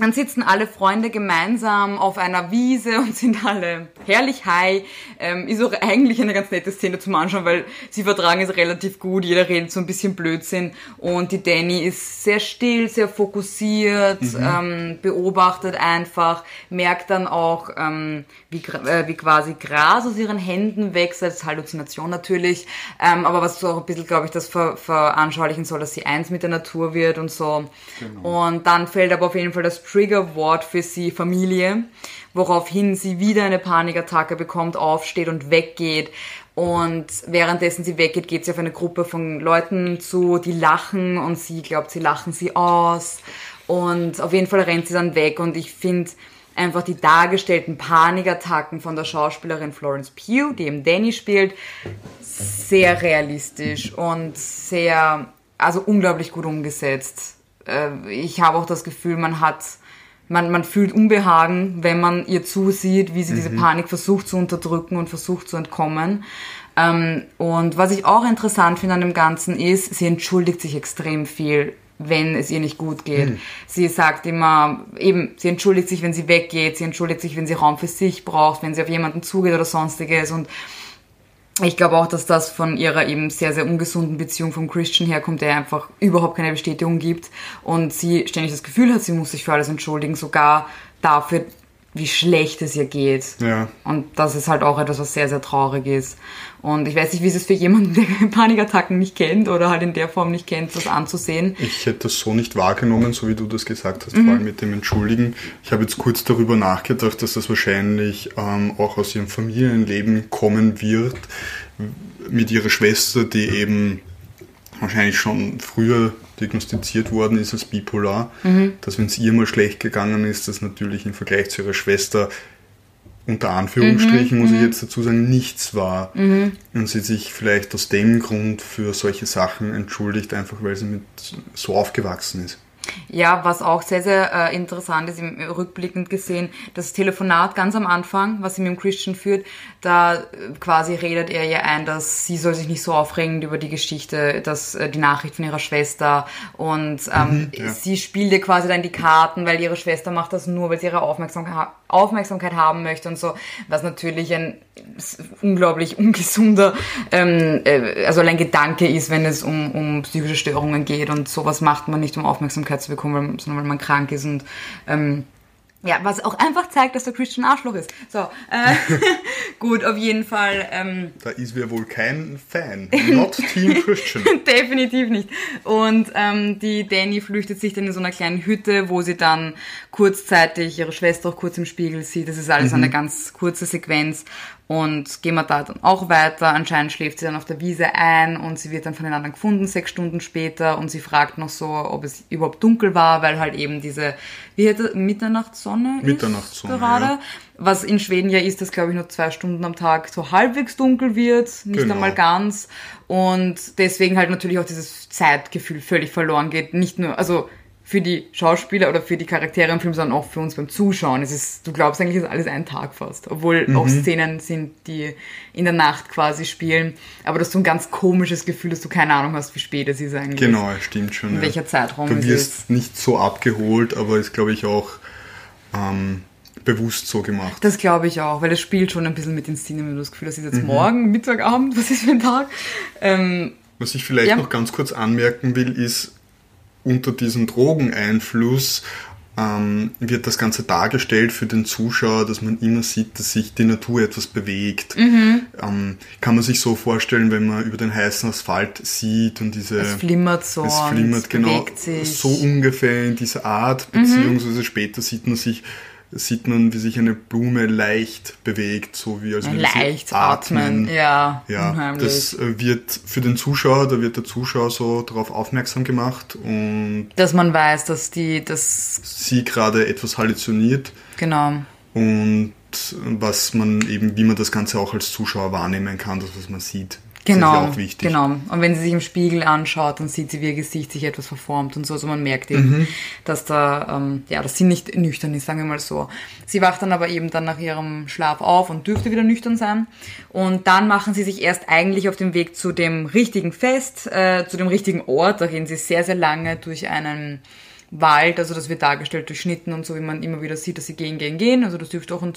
dann sitzen alle Freunde gemeinsam auf einer Wiese und sind alle herrlich high. Ähm, ist auch eigentlich eine ganz nette Szene zum Anschauen, weil sie vertragen es relativ gut. Jeder redet so ein bisschen Blödsinn. Und die Danny ist sehr still, sehr fokussiert, ähm, beobachtet einfach, merkt dann auch, ähm, wie, äh, wie quasi Gras aus ihren Händen wächst. Das ist Halluzination natürlich. Ähm, aber was so auch ein bisschen, glaube ich, das ver veranschaulichen soll, dass sie eins mit der Natur wird und so. Und dann fällt aber auf jeden Fall das Triggerwort für sie Familie, woraufhin sie wieder eine Panikattacke bekommt, aufsteht und weggeht. Und währenddessen sie weggeht, geht sie auf eine Gruppe von Leuten zu, die lachen und sie glaubt, sie lachen sie aus. Und auf jeden Fall rennt sie dann weg und ich finde einfach die dargestellten Panikattacken von der Schauspielerin Florence Pugh, die eben Danny spielt, sehr realistisch und sehr, also unglaublich gut umgesetzt. Äh, ich habe auch das Gefühl, man hat, man, man fühlt Unbehagen, wenn man ihr zusieht, wie sie mhm. diese Panik versucht zu unterdrücken und versucht zu entkommen. Ähm, und was ich auch interessant finde an dem Ganzen ist, sie entschuldigt sich extrem viel wenn es ihr nicht gut geht. Mhm. Sie sagt immer, eben, sie entschuldigt sich, wenn sie weggeht, sie entschuldigt sich, wenn sie Raum für sich braucht, wenn sie auf jemanden zugeht oder sonstiges und ich glaube auch, dass das von ihrer eben sehr, sehr ungesunden Beziehung vom Christian herkommt, der einfach überhaupt keine Bestätigung gibt und sie ständig das Gefühl hat, sie muss sich für alles entschuldigen, sogar dafür, wie schlecht es ihr geht. Ja. Und das ist halt auch etwas, was sehr, sehr traurig ist. Und ich weiß nicht, wie es ist für jemanden, der Panikattacken nicht kennt oder halt in der Form nicht kennt, das anzusehen. Ich hätte das so nicht wahrgenommen, so wie du das gesagt hast, mhm. vor allem mit dem Entschuldigen. Ich habe jetzt kurz darüber nachgedacht, dass das wahrscheinlich ähm, auch aus ihrem Familienleben kommen wird, mit ihrer Schwester, die eben wahrscheinlich schon früher diagnostiziert worden ist als bipolar, mhm. dass wenn es ihr mal schlecht gegangen ist, das natürlich im Vergleich zu ihrer Schwester unter Anführungsstrichen, mhm, muss ich mhm. jetzt dazu sagen, nichts war. Mhm. Und sie sich vielleicht aus dem Grund für solche Sachen entschuldigt, einfach weil sie mit so aufgewachsen ist. Ja, was auch sehr, sehr äh, interessant ist, im rückblickend gesehen, das Telefonat ganz am Anfang, was sie mit dem Christian führt, da äh, quasi redet er ihr ein, dass sie soll sich nicht so aufregen über die Geschichte, dass äh, die Nachricht von ihrer Schwester und ähm, mhm, ja. sie spielt ihr quasi dann die Karten, weil ihre Schwester macht das nur, weil sie ihre Aufmerksamkeit, Aufmerksamkeit haben möchte und so, was natürlich ein unglaublich ungesunder, ähm, äh, also allein Gedanke ist, wenn es um, um psychische Störungen geht und sowas macht man nicht, um Aufmerksamkeit zu bekommen, sondern weil man krank ist und ähm, ja, was auch einfach zeigt, dass der Christian Arschloch ist. So, äh, gut, auf jeden Fall. Ähm, da ist wir wohl kein Fan. Not Team Christian. Definitiv nicht. Und ähm, die Danny flüchtet sich dann in so einer kleinen Hütte, wo sie dann kurzzeitig ihre Schwester auch kurz im Spiegel sieht. Das ist alles mhm. eine ganz kurze Sequenz. Und gehen wir da dann auch weiter. Anscheinend schläft sie dann auf der Wiese ein und sie wird dann von den anderen gefunden, sechs Stunden später. Und sie fragt noch so, ob es überhaupt dunkel war, weil halt eben diese, wie hätte Mitternachtssonne Mitternachtssonne gerade. Ja. Was in Schweden ja ist, dass glaube ich nur zwei Stunden am Tag so halbwegs dunkel wird, nicht genau. einmal ganz. Und deswegen halt natürlich auch dieses Zeitgefühl völlig verloren geht. Nicht nur, also für die Schauspieler oder für die Charaktere im Film, sondern auch für uns beim Zuschauen. Es ist, du glaubst eigentlich, es ist alles ein Tag fast. Obwohl mhm. auch Szenen sind, die in der Nacht quasi spielen. Aber das ist so ein ganz komisches Gefühl, dass du keine Ahnung hast, wie spät es ist eigentlich. Genau, stimmt schon. In ja. welcher Zeitraum du es ist. Du wirst nicht so abgeholt, aber ist, glaube ich, auch ähm, bewusst so gemacht. Das glaube ich auch, weil es spielt schon ein bisschen mit den Szenen, wenn du das Gefühl hast, es ist jetzt mhm. morgen, Mittag, Abend, was ist für ein Tag? Ähm, was ich vielleicht ja. noch ganz kurz anmerken will, ist, unter diesem Drogeneinfluss ähm, wird das Ganze dargestellt für den Zuschauer, dass man immer sieht, dass sich die Natur etwas bewegt. Mhm. Ähm, kann man sich so vorstellen, wenn man über den heißen Asphalt sieht und diese... Es flimmert so. Es flimmert, genau. So ungefähr in dieser Art, mhm. beziehungsweise mhm. später sieht man sich sieht man, wie sich eine Blume leicht bewegt, so wie als würde leicht sie atmen. atmen. Ja, ja unheimlich. das äh, wird für den Zuschauer, da wird der Zuschauer so darauf aufmerksam gemacht und dass man weiß, dass die das sie gerade etwas halluziniert. Genau. Und was man eben, wie man das Ganze auch als Zuschauer wahrnehmen kann, das was man sieht. Genau, das ist auch wichtig. genau. Und wenn sie sich im Spiegel anschaut, dann sieht sie, wie ihr Gesicht sich etwas verformt und so. Also man merkt eben, mhm. dass da, ähm, ja, dass sie nicht nüchtern ist, sagen wir mal so. Sie wacht dann aber eben dann nach ihrem Schlaf auf und dürfte wieder nüchtern sein. Und dann machen sie sich erst eigentlich auf den Weg zu dem richtigen Fest, äh, zu dem richtigen Ort. Da gehen sie sehr, sehr lange durch einen Wald, also das wird dargestellt durch Schnitten und so, wie man immer wieder sieht, dass sie gehen, gehen, gehen. Also das dürfte auch ein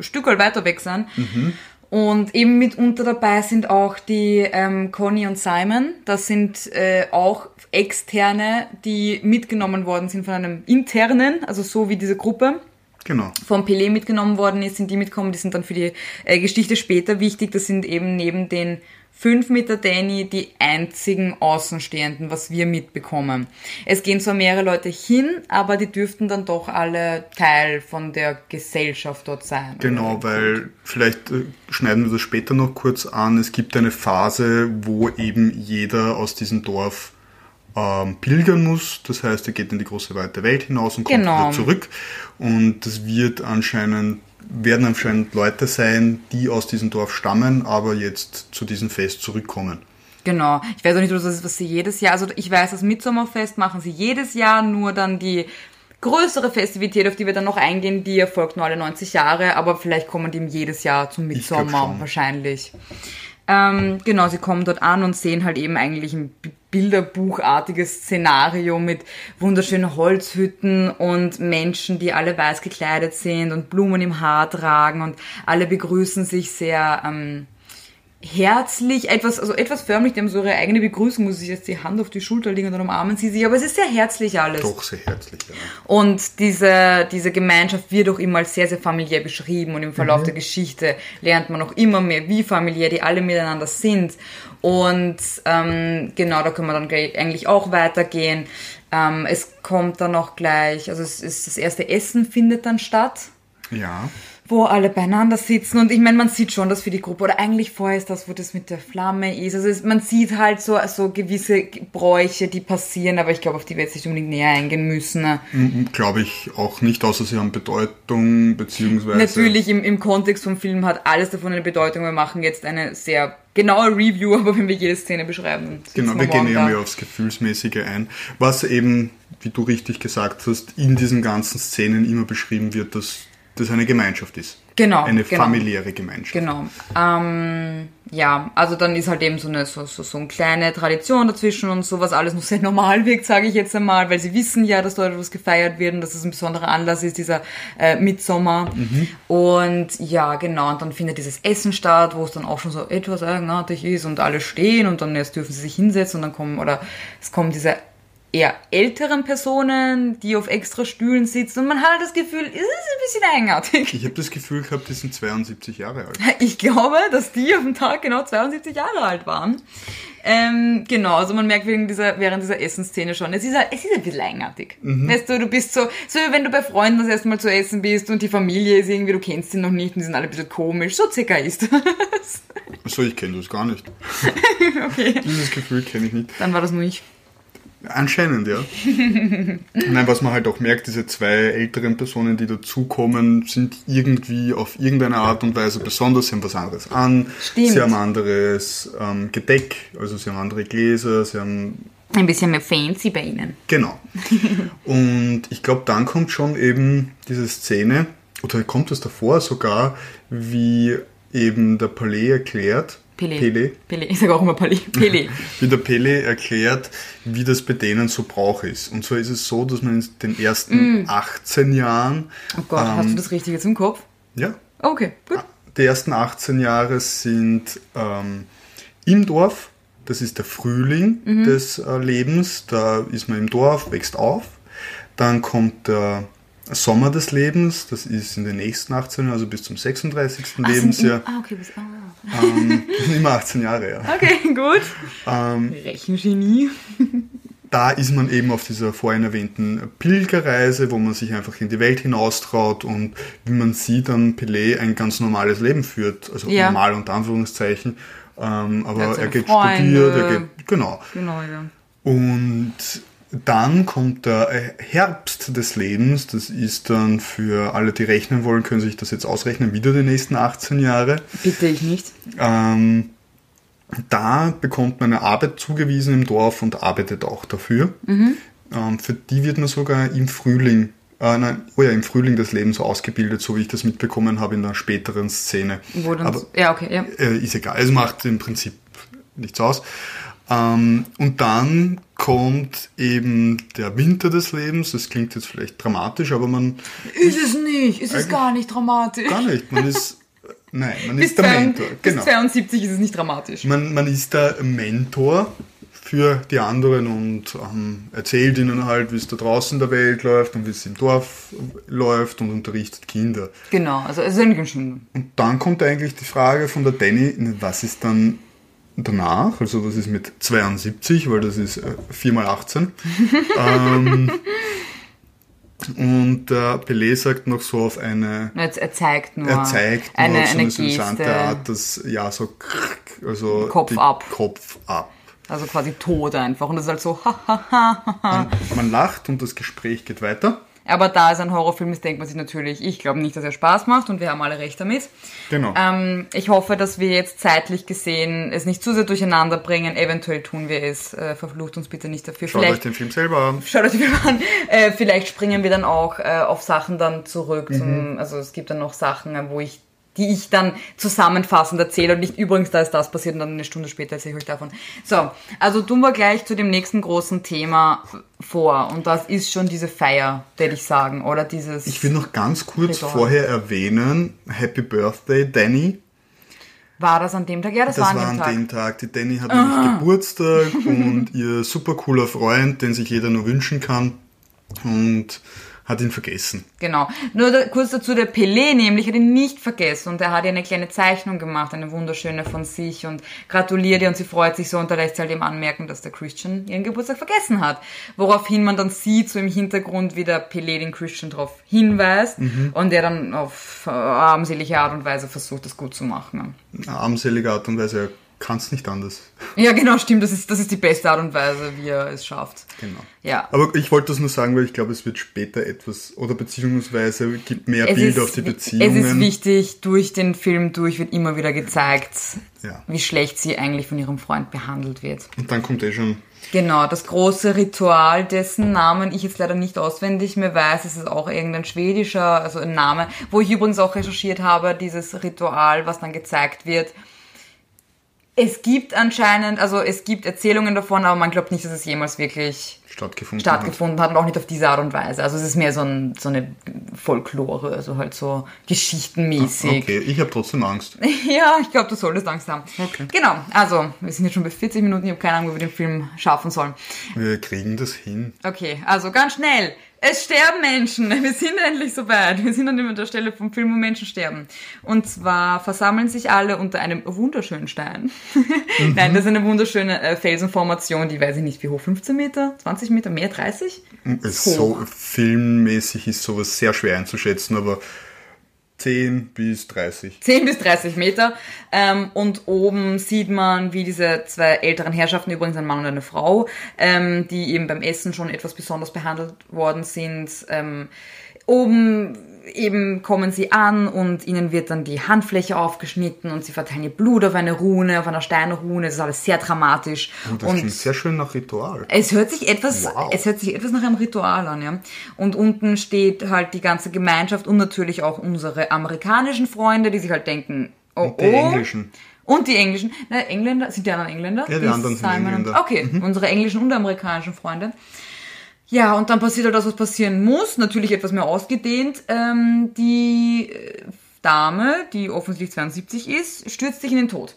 Stück weiter weg sein. Mhm. Und eben mitunter dabei sind auch die ähm, Conny und Simon. Das sind äh, auch Externe, die mitgenommen worden sind von einem internen, also so wie diese Gruppe. Genau. Vom Pelé mitgenommen worden ist, sind die mitgekommen, die sind dann für die äh, Geschichte später wichtig. Das sind eben neben den fünf mit der Danny die einzigen Außenstehenden, was wir mitbekommen. Es gehen zwar mehrere Leute hin, aber die dürften dann doch alle Teil von der Gesellschaft dort sein. Genau, weil vielleicht äh, schneiden wir das später noch kurz an. Es gibt eine Phase, wo eben jeder aus diesem Dorf ähm, pilgern muss. Das heißt, er geht in die große weite Welt hinaus und kommt Genau. wieder zurück. Und das wird anscheinend, werden anscheinend Leute sein, die aus diesem Dorf stammen, aber jetzt zu diesem Fest zurückkommen. Genau. Ich weiß auch nicht, ob das ist, was sie jedes Jahr, also ich weiß, das Mitsommerfest machen sie jedes Jahr, nur dann die größere Festivität, auf die wir dann noch eingehen, die erfolgt nur alle 90 Jahre, aber vielleicht kommen die jedes Jahr zum Mitsommer, wahrscheinlich. Ähm, genau, sie kommen dort an und sehen halt eben eigentlich ein bilderbuchartiges Szenario mit wunderschönen Holzhütten und Menschen, die alle weiß gekleidet sind und Blumen im Haar tragen und alle begrüßen sich sehr ähm, herzlich, etwas, also etwas förmlich, die haben so ihre eigene Begrüßung, muss sich jetzt die Hand auf die Schulter legen und dann umarmen sie sich, aber es ist sehr herzlich alles. Doch sehr herzlich. Ja. Und diese, diese Gemeinschaft wird auch immer als sehr, sehr familiär beschrieben und im Verlauf der Geschichte lernt man auch immer mehr, wie familiär die alle miteinander sind. Und ähm, genau, da können wir dann eigentlich auch weitergehen. Ähm, es kommt dann auch gleich, also es ist das erste Essen findet dann statt ja. Wo alle beieinander sitzen und ich meine, man sieht schon das für die Gruppe oder eigentlich vorher ist das, wo das mit der Flamme ist. Also es, man sieht halt so, so gewisse Bräuche, die passieren, aber ich glaube, auf die wir jetzt nicht unbedingt näher eingehen müssen. Glaube ich auch nicht, außer sie haben Bedeutung, beziehungsweise. Natürlich im, im Kontext vom Film hat alles davon eine Bedeutung. Wir machen jetzt eine sehr genaue Review, aber wenn wir jede Szene beschreiben, Genau, wir gehen eher mehr aufs Gefühlsmäßige ein. Was eben, wie du richtig gesagt hast, in diesen ganzen Szenen immer beschrieben wird, dass das eine Gemeinschaft ist. Genau, Eine genau. familiäre Gemeinschaft. Genau. Ähm, ja, also dann ist halt eben so eine, so, so, so eine kleine Tradition dazwischen und so, was alles noch sehr normal wirkt, sage ich jetzt einmal, weil sie wissen ja, dass dort etwas gefeiert wird und dass es ein besonderer Anlass ist, dieser äh, Mitsommer. Und ja, genau, und dann findet dieses Essen statt, wo es dann auch schon so etwas eigenartig ist und alle stehen und dann erst dürfen sie sich hinsetzen und dann kommen, oder es kommen diese eher älteren Personen, die auf extra Stühlen sitzen und man hat halt das Gefühl, es ist ein bisschen eigenartig. Ich habe das Gefühl gehabt, die sind 72 Jahre alt. Ich glaube, dass die auf dem Tag genau 72 Jahre alt waren. Ähm, genau, also man merkt wegen dieser, während dieser Essensszene schon, es ist, ein- es ist ein bisschen eigenartig. Weißt du, du bist so, so wie wenn du bei Freunden das erste Mal zu essen bist und die Familie ist irgendwie, du kennst sie noch nicht und die sind alle ein bisschen komisch. So circa ist das. Achso, ich kenne das gar nicht. okay. Dieses Gefühl kenne ich nicht. Dann war das nur ich. Anscheinend, ja. Nein, was man halt auch merkt, diese zwei älteren Personen, die dazukommen, sind irgendwie auf irgendeine Art und Weise besonders. Sie haben was anderes an. Stimmt. Sie haben anderes ähm, Gedeck, also sie haben andere Gläser, sie haben Ein bisschen mehr fancy bei ihnen. Genau. Und ich glaube, dann kommt schon eben diese Szene, oder kommt es davor sogar, wie eben der Palais erklärt, Pele. Pele, Pele. Ich sage auch immer Pele. Pele. wie der Pele erklärt, wie das bei denen so Brauch ist. Und zwar ist es so, dass man in den ersten 18 Jahren, Oh Gott, hast du das richtig jetzt im Kopf? ja, Okay, gut. die ersten 18 Jahre sind ähm, im Dorf. Das ist der Frühling des äh, Lebens. Da ist man im Dorf, wächst auf. Dann kommt der Sommer des Lebens. Das ist in den nächsten 18 Jahren, also bis zum 36. Ach, Lebensjahr. im- Ah, okay, bis, ah. Ähm, immer 18 Jahre, ja. Okay, gut. Ähm, Rechengenie. da ist man eben auf dieser vorhin erwähnten Pilgerreise, wo man sich einfach in die Welt hinaustraut und wie man sieht, dann Pelé ein ganz normales Leben führt. Also Ja. normal unter Anführungszeichen. Ähm, Er aber er geht Freunde. studiert, er geht, genau. Genau, ja. Und dann kommt der Herbst des Lebens. Das ist dann für alle, die rechnen wollen, können sich das jetzt ausrechnen, wieder die nächsten 18 Jahre. Bitte ich nicht. Ähm, da bekommt man eine Arbeit zugewiesen im Dorf und arbeitet auch dafür. Ähm, für die wird man sogar im Frühling, äh, nein, oh ja, im Frühling des Lebens ausgebildet, so wie ich das mitbekommen habe in der späteren Szene. Wo dann, Aber ja, okay, ja. äh, ist egal, es macht im Prinzip nichts aus. Ähm, und dann kommt eben der Winter des Lebens. Das klingt jetzt vielleicht dramatisch, aber man Ist es nicht, ist es gar nicht dramatisch. gar nicht. Man ist, nein, man bis, ist der zwei- Mentor. bis Genau. 72 ist es nicht dramatisch. Man, man ist der Mentor für die anderen und ähm, erzählt ihnen halt, wie es da draußen in der Welt läuft und wie es im Dorf läuft und unterrichtet Kinder. Genau, also es ist Stunde. Und dann kommt eigentlich die Frage von der Danny, was ist dann danach, also das ist mit 72, weil das ist äh, 4 mal 18. ähm, und der Pelé sagt noch so auf eine. Er, er zeigt nur. Er zeigt nur eine, so eine eine. Art, dass ja so krrk, also Kopf ab. Kopf ab. Also quasi tot einfach. Und das ist halt so, ha, ha, ha, ha. Und man lacht und das Gespräch geht weiter. Aber da es ein Horrorfilm ist, denkt man sich natürlich, ich glaube nicht, dass er Spaß macht und wir haben alle recht damit. Genau. Ähm, ich hoffe, dass wir jetzt zeitlich gesehen es nicht zu sehr durcheinander bringen. Eventuell tun wir es. Äh, verflucht uns bitte nicht dafür. Schaut euch Vielleicht den Film selber an. Schaut euch den Film an. Äh, vielleicht springen wir dann auch äh, auf Sachen dann zurück. Mhm. Zum, also es gibt dann noch Sachen, äh, wo ich die ich dann zusammenfassend erzähle und nicht übrigens, da ist das passiert und dann eine Stunde später erzähle ich euch davon. So, also tun wir gleich zu dem nächsten großen Thema vor und das ist schon diese Feier, würde ich sagen, oder dieses... Ich will noch ganz kurz Ritual. vorher erwähnen, Happy Birthday, Danny. war das an dem Tag? Ja, das, Das war an war dem an Tag. Ah. dem Tag. Die Danny hat nämlich Geburtstag und ihr super cooler Freund, den sich jeder nur wünschen kann, und hat ihn vergessen. Genau. Nur da, kurz dazu, der Pelé nämlich hat ihn nicht vergessen und er hat ihr eine kleine Zeichnung gemacht, eine wunderschöne von sich und gratuliert ihr und sie freut sich so und da lässt sie halt eben anmerken, dass der Christian ihren Geburtstag vergessen hat. Woraufhin man dann sieht, so im Hintergrund, wie der Pelé den Christian darauf hinweist und der dann auf äh, armselige Art und Weise versucht, das gut zu machen. Armselige Art und Weise, er kann es nicht anders. Ja, genau, stimmt, das ist, das ist die beste Art und Weise, wie er es schafft. Genau. Ja. Aber ich wollte das nur sagen, weil ich glaube, es wird später etwas, oder beziehungsweise gibt mehr Es Bilder ist, auf die Beziehungen. Es ist wichtig, durch den Film durch wird immer wieder gezeigt, Ja. wie schlecht sie eigentlich von ihrem Freund behandelt wird. Und dann kommt eh schon, Genau, das große Ritual, dessen Namen ich jetzt leider nicht auswendig mehr weiß, es ist auch irgendein schwedischer, also ein Name, wo ich übrigens auch recherchiert habe, dieses Ritual, was dann gezeigt wird. Es gibt anscheinend, also es gibt Erzählungen davon, aber man glaubt nicht, dass es jemals wirklich stattgefunden, stattgefunden hat und auch nicht auf diese Art und Weise. Also es ist mehr so, ein, so eine Folklore, also halt so geschichtenmäßig. hat. Okay, ich habe trotzdem Angst. Ja, ich glaube, du solltest Angst haben. Okay. Genau, also wir sind jetzt schon bei 40 Minuten, ich habe keine Ahnung, wie wir den Film schaffen sollen. Wir kriegen das hin. Okay, also ganz schnell. Es sterben Menschen. Wir sind endlich soweit. Wir sind an der Stelle vom Film, wo Menschen sterben. Und zwar versammeln sich alle unter einem wunderschönen Stein. Nein, das ist eine wunderschöne äh, Felsenformation, die weiß ich nicht wie hoch, 15 Meter, 20 Meter, mehr, 30? Es Hoch. so filmmäßig ist sowas sehr schwer einzuschätzen, aber 10 bis 30. 10 bis 30 Meter. Ähm, und oben sieht man, wie diese zwei älteren Herrschaften, übrigens ein Mann und eine Frau, ähm, die eben beim Essen schon etwas besonders behandelt worden sind, ähm, oben eben kommen sie an und ihnen wird dann die Handfläche aufgeschnitten und sie verteilen ihr Blut auf eine Rune, auf einer Steinrune. Das ist alles sehr dramatisch. Und das klingt sehr schön nach Ritual. Es hört sich etwas, Wow. es hört sich etwas nach einem Ritual an, ja. Und unten steht halt die ganze Gemeinschaft und natürlich auch unsere amerikanischen Freunde, die sich halt denken, oh, Und die oh. englischen. Und die englischen, na, Engländer, sind die anderen Engländer? Ja, die anderen sind Simon Engländer. Und, okay, unsere englischen und amerikanischen Freunde. Ja, und dann passiert halt das, was passieren muss. Natürlich etwas mehr ausgedehnt. Ähm, die äh, Dame, die offensichtlich 72 ist, stürzt sich in den Tod.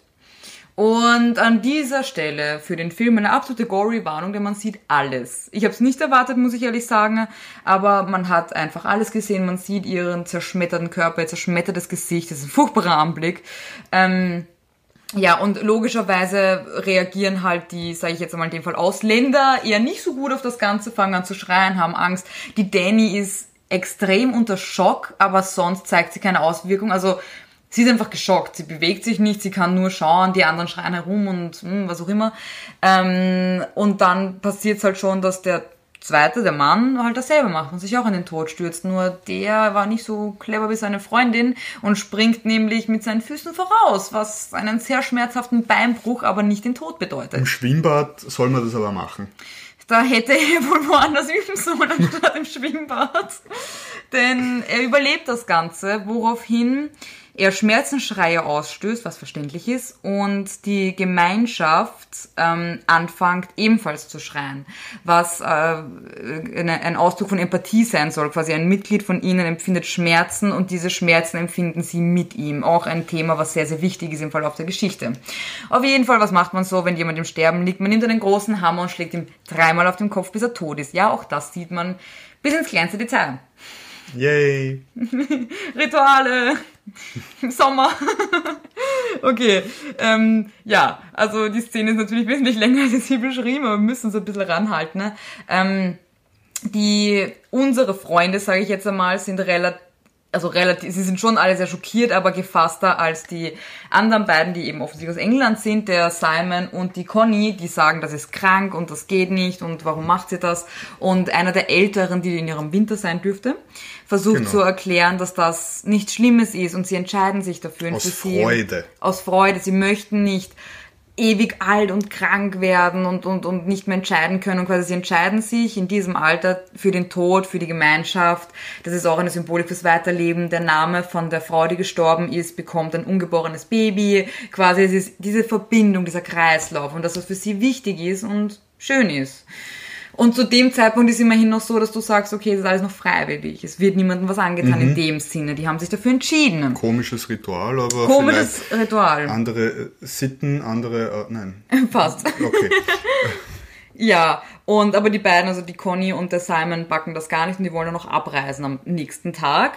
Und an dieser Stelle für den Film eine absolute Gory-Warnung, denn man sieht alles. Ich habe es nicht erwartet, muss ich ehrlich sagen, aber man hat einfach alles gesehen. Man sieht ihren zerschmetterten Körper, ihr zerschmettertes Gesicht. Das ist ein furchtbarer Anblick. Ähm, ja, und logischerweise reagieren halt die, sage ich jetzt einmal in dem Fall, Ausländer eher nicht so gut auf das Ganze, fangen an zu schreien, haben Angst. Die Danny ist extrem unter Schock, aber sonst zeigt sie keine Auswirkung. Also sie ist einfach geschockt. Sie bewegt sich nicht, sie kann nur schauen, die anderen schreien herum und hm, was auch immer. Ähm, und dann passiert es halt schon, dass der zweite, der Mann, halt dasselbe macht und sich auch in den Tod stürzt. Nur der war nicht so clever wie seine Freundin und springt nämlich mit seinen Füßen voraus, was einen sehr schmerzhaften Beinbruch, aber nicht den Tod bedeutet. Im Schwimmbad soll man das aber machen. Da hätte er wohl woanders üben sollen, anstatt im Schwimmbad. Denn er überlebt das Ganze, woraufhin er Schmerzensschreie ausstößt, was verständlich ist, und die Gemeinschaft ähm, anfängt ebenfalls zu schreien, was äh, ein Ausdruck von Empathie sein soll. Quasi ein Mitglied von ihnen empfindet Schmerzen und diese Schmerzen empfinden sie mit ihm. Auch ein Thema, was sehr, sehr wichtig ist im Verlauf der Geschichte. Auf jeden Fall, was macht man so, wenn jemand im Sterben liegt? Man nimmt einen großen Hammer und schlägt ihm dreimal auf den Kopf, bis er tot ist. Ja, auch das sieht man bis ins kleinste Detail. Yay! Rituale im Sommer. Okay, ähm, ja, also die Szene ist natürlich wesentlich länger als sie beschrieben, aber wir müssen uns ein bisschen ranhalten. Ne? Ähm, die unsere Freunde, sage ich jetzt einmal, sind relativ also relativ, sie sind schon alle sehr schockiert, aber gefasster als die anderen beiden, die eben offensichtlich aus England sind, der Simon und die Conny, die sagen, das ist krank und das geht nicht und warum macht sie das? Und einer der Älteren, die in ihrem Winter sein dürfte, versucht genau. zu erklären, dass das nichts Schlimmes ist und sie entscheiden sich dafür. Aus Freude. Sie, aus Freude. Sie möchten nicht ewig alt und krank werden und, und, und nicht mehr entscheiden können. Und quasi sie entscheiden sich in diesem Alter für den Tod, für die Gemeinschaft. Das ist auch eine Symbolik fürs Weiterleben. Der Name von der Frau, die gestorben ist, bekommt ein ungeborenes Baby. Quasi es ist diese Verbindung, dieser Kreislauf und das, was für sie wichtig ist und schön ist. Und zu dem Zeitpunkt ist immerhin noch so, dass du sagst, okay, es ist alles noch freiwillig. Es wird niemandem was angetan mhm. in dem Sinne. Die haben sich dafür entschieden. Komisches Ritual, aber Komisches Ritual. andere äh, Sitten, andere, äh, nein. Passt. Okay. ja, und aber die beiden, also die Conny und der Simon, backen das gar nicht und die wollen dann noch abreisen am nächsten Tag.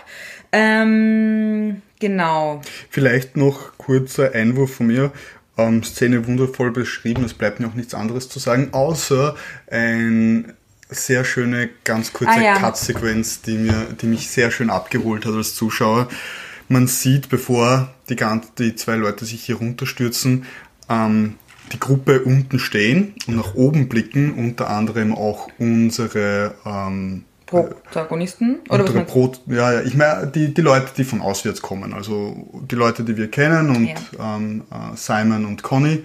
Ähm, genau. Vielleicht noch kurzer Einwurf von mir ähm, Szene wundervoll beschrieben. Es bleibt mir auch nichts anderes zu sagen, außer ein sehr schöne, ganz kurze ah, ja. Cut-Sequenz, die, mir, die mich sehr schön abgeholt hat als Zuschauer. Man sieht, bevor die, die zwei Leute sich hier runterstürzen, ähm, die Gruppe unten stehen und nach oben blicken, unter anderem auch unsere ähm, Protagonisten? Oder was Pro, ja, ja, ich meine die, die Leute, die von auswärts kommen, also die Leute, die wir kennen und ja. ähm, äh, Simon und Conny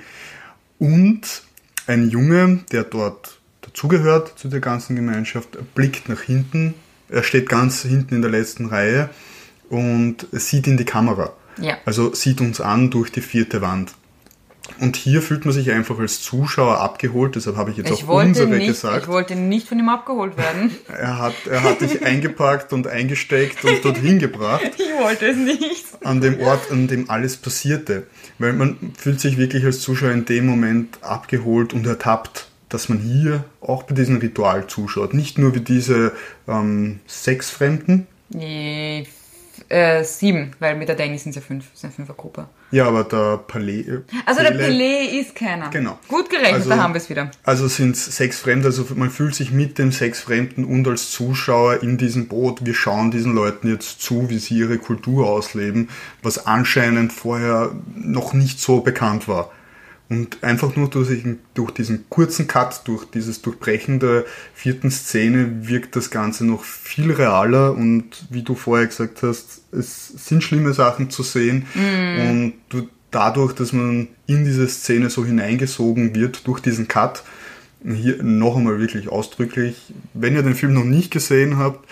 und ein Junge, der dort dazugehört zu der ganzen Gemeinschaft, blickt nach hinten, er steht ganz hinten in der letzten Reihe und sieht in die Kamera. Ja. Also sieht uns an durch die vierte Wand. Und hier fühlt man sich einfach als Zuschauer abgeholt, deshalb habe ich jetzt ich auch unsere nicht, gesagt. Ich wollte nicht von ihm abgeholt werden. er, hat, er hat dich eingepackt und eingesteckt und dorthin gebracht. Ich wollte es nicht. An dem Ort, an dem alles passierte. Weil man fühlt sich wirklich als Zuschauer in dem Moment abgeholt und ertappt, dass man hier auch bei diesem Ritual zuschaut. Nicht nur wie diese ähm, Sexfremden. Nee, äh, sieben, weil mit der Danny sind es ja fünf, sind eine Fünfergruppe. Ja, aber der Palais. Äh, also der Palais ist keiner. Genau. Gut gerechnet, also, da haben wir es wieder. Also sind es sechs Fremde, also man fühlt sich mit dem sechs Fremden und als Zuschauer in diesem Boot. Wir schauen diesen Leuten jetzt zu, wie sie ihre Kultur ausleben, was anscheinend vorher noch nicht so bekannt war. Und einfach nur durch, durch, diesen kurzen Cut, durch dieses Durchbrechen der vierten Szene wirkt das Ganze noch viel realer und wie du vorher gesagt hast, es sind schlimme Sachen zu sehen mm. und du, dadurch, dass man in diese Szene so hineingesogen wird durch diesen Cut, hier noch einmal wirklich ausdrücklich, wenn ihr den Film noch nicht gesehen habt,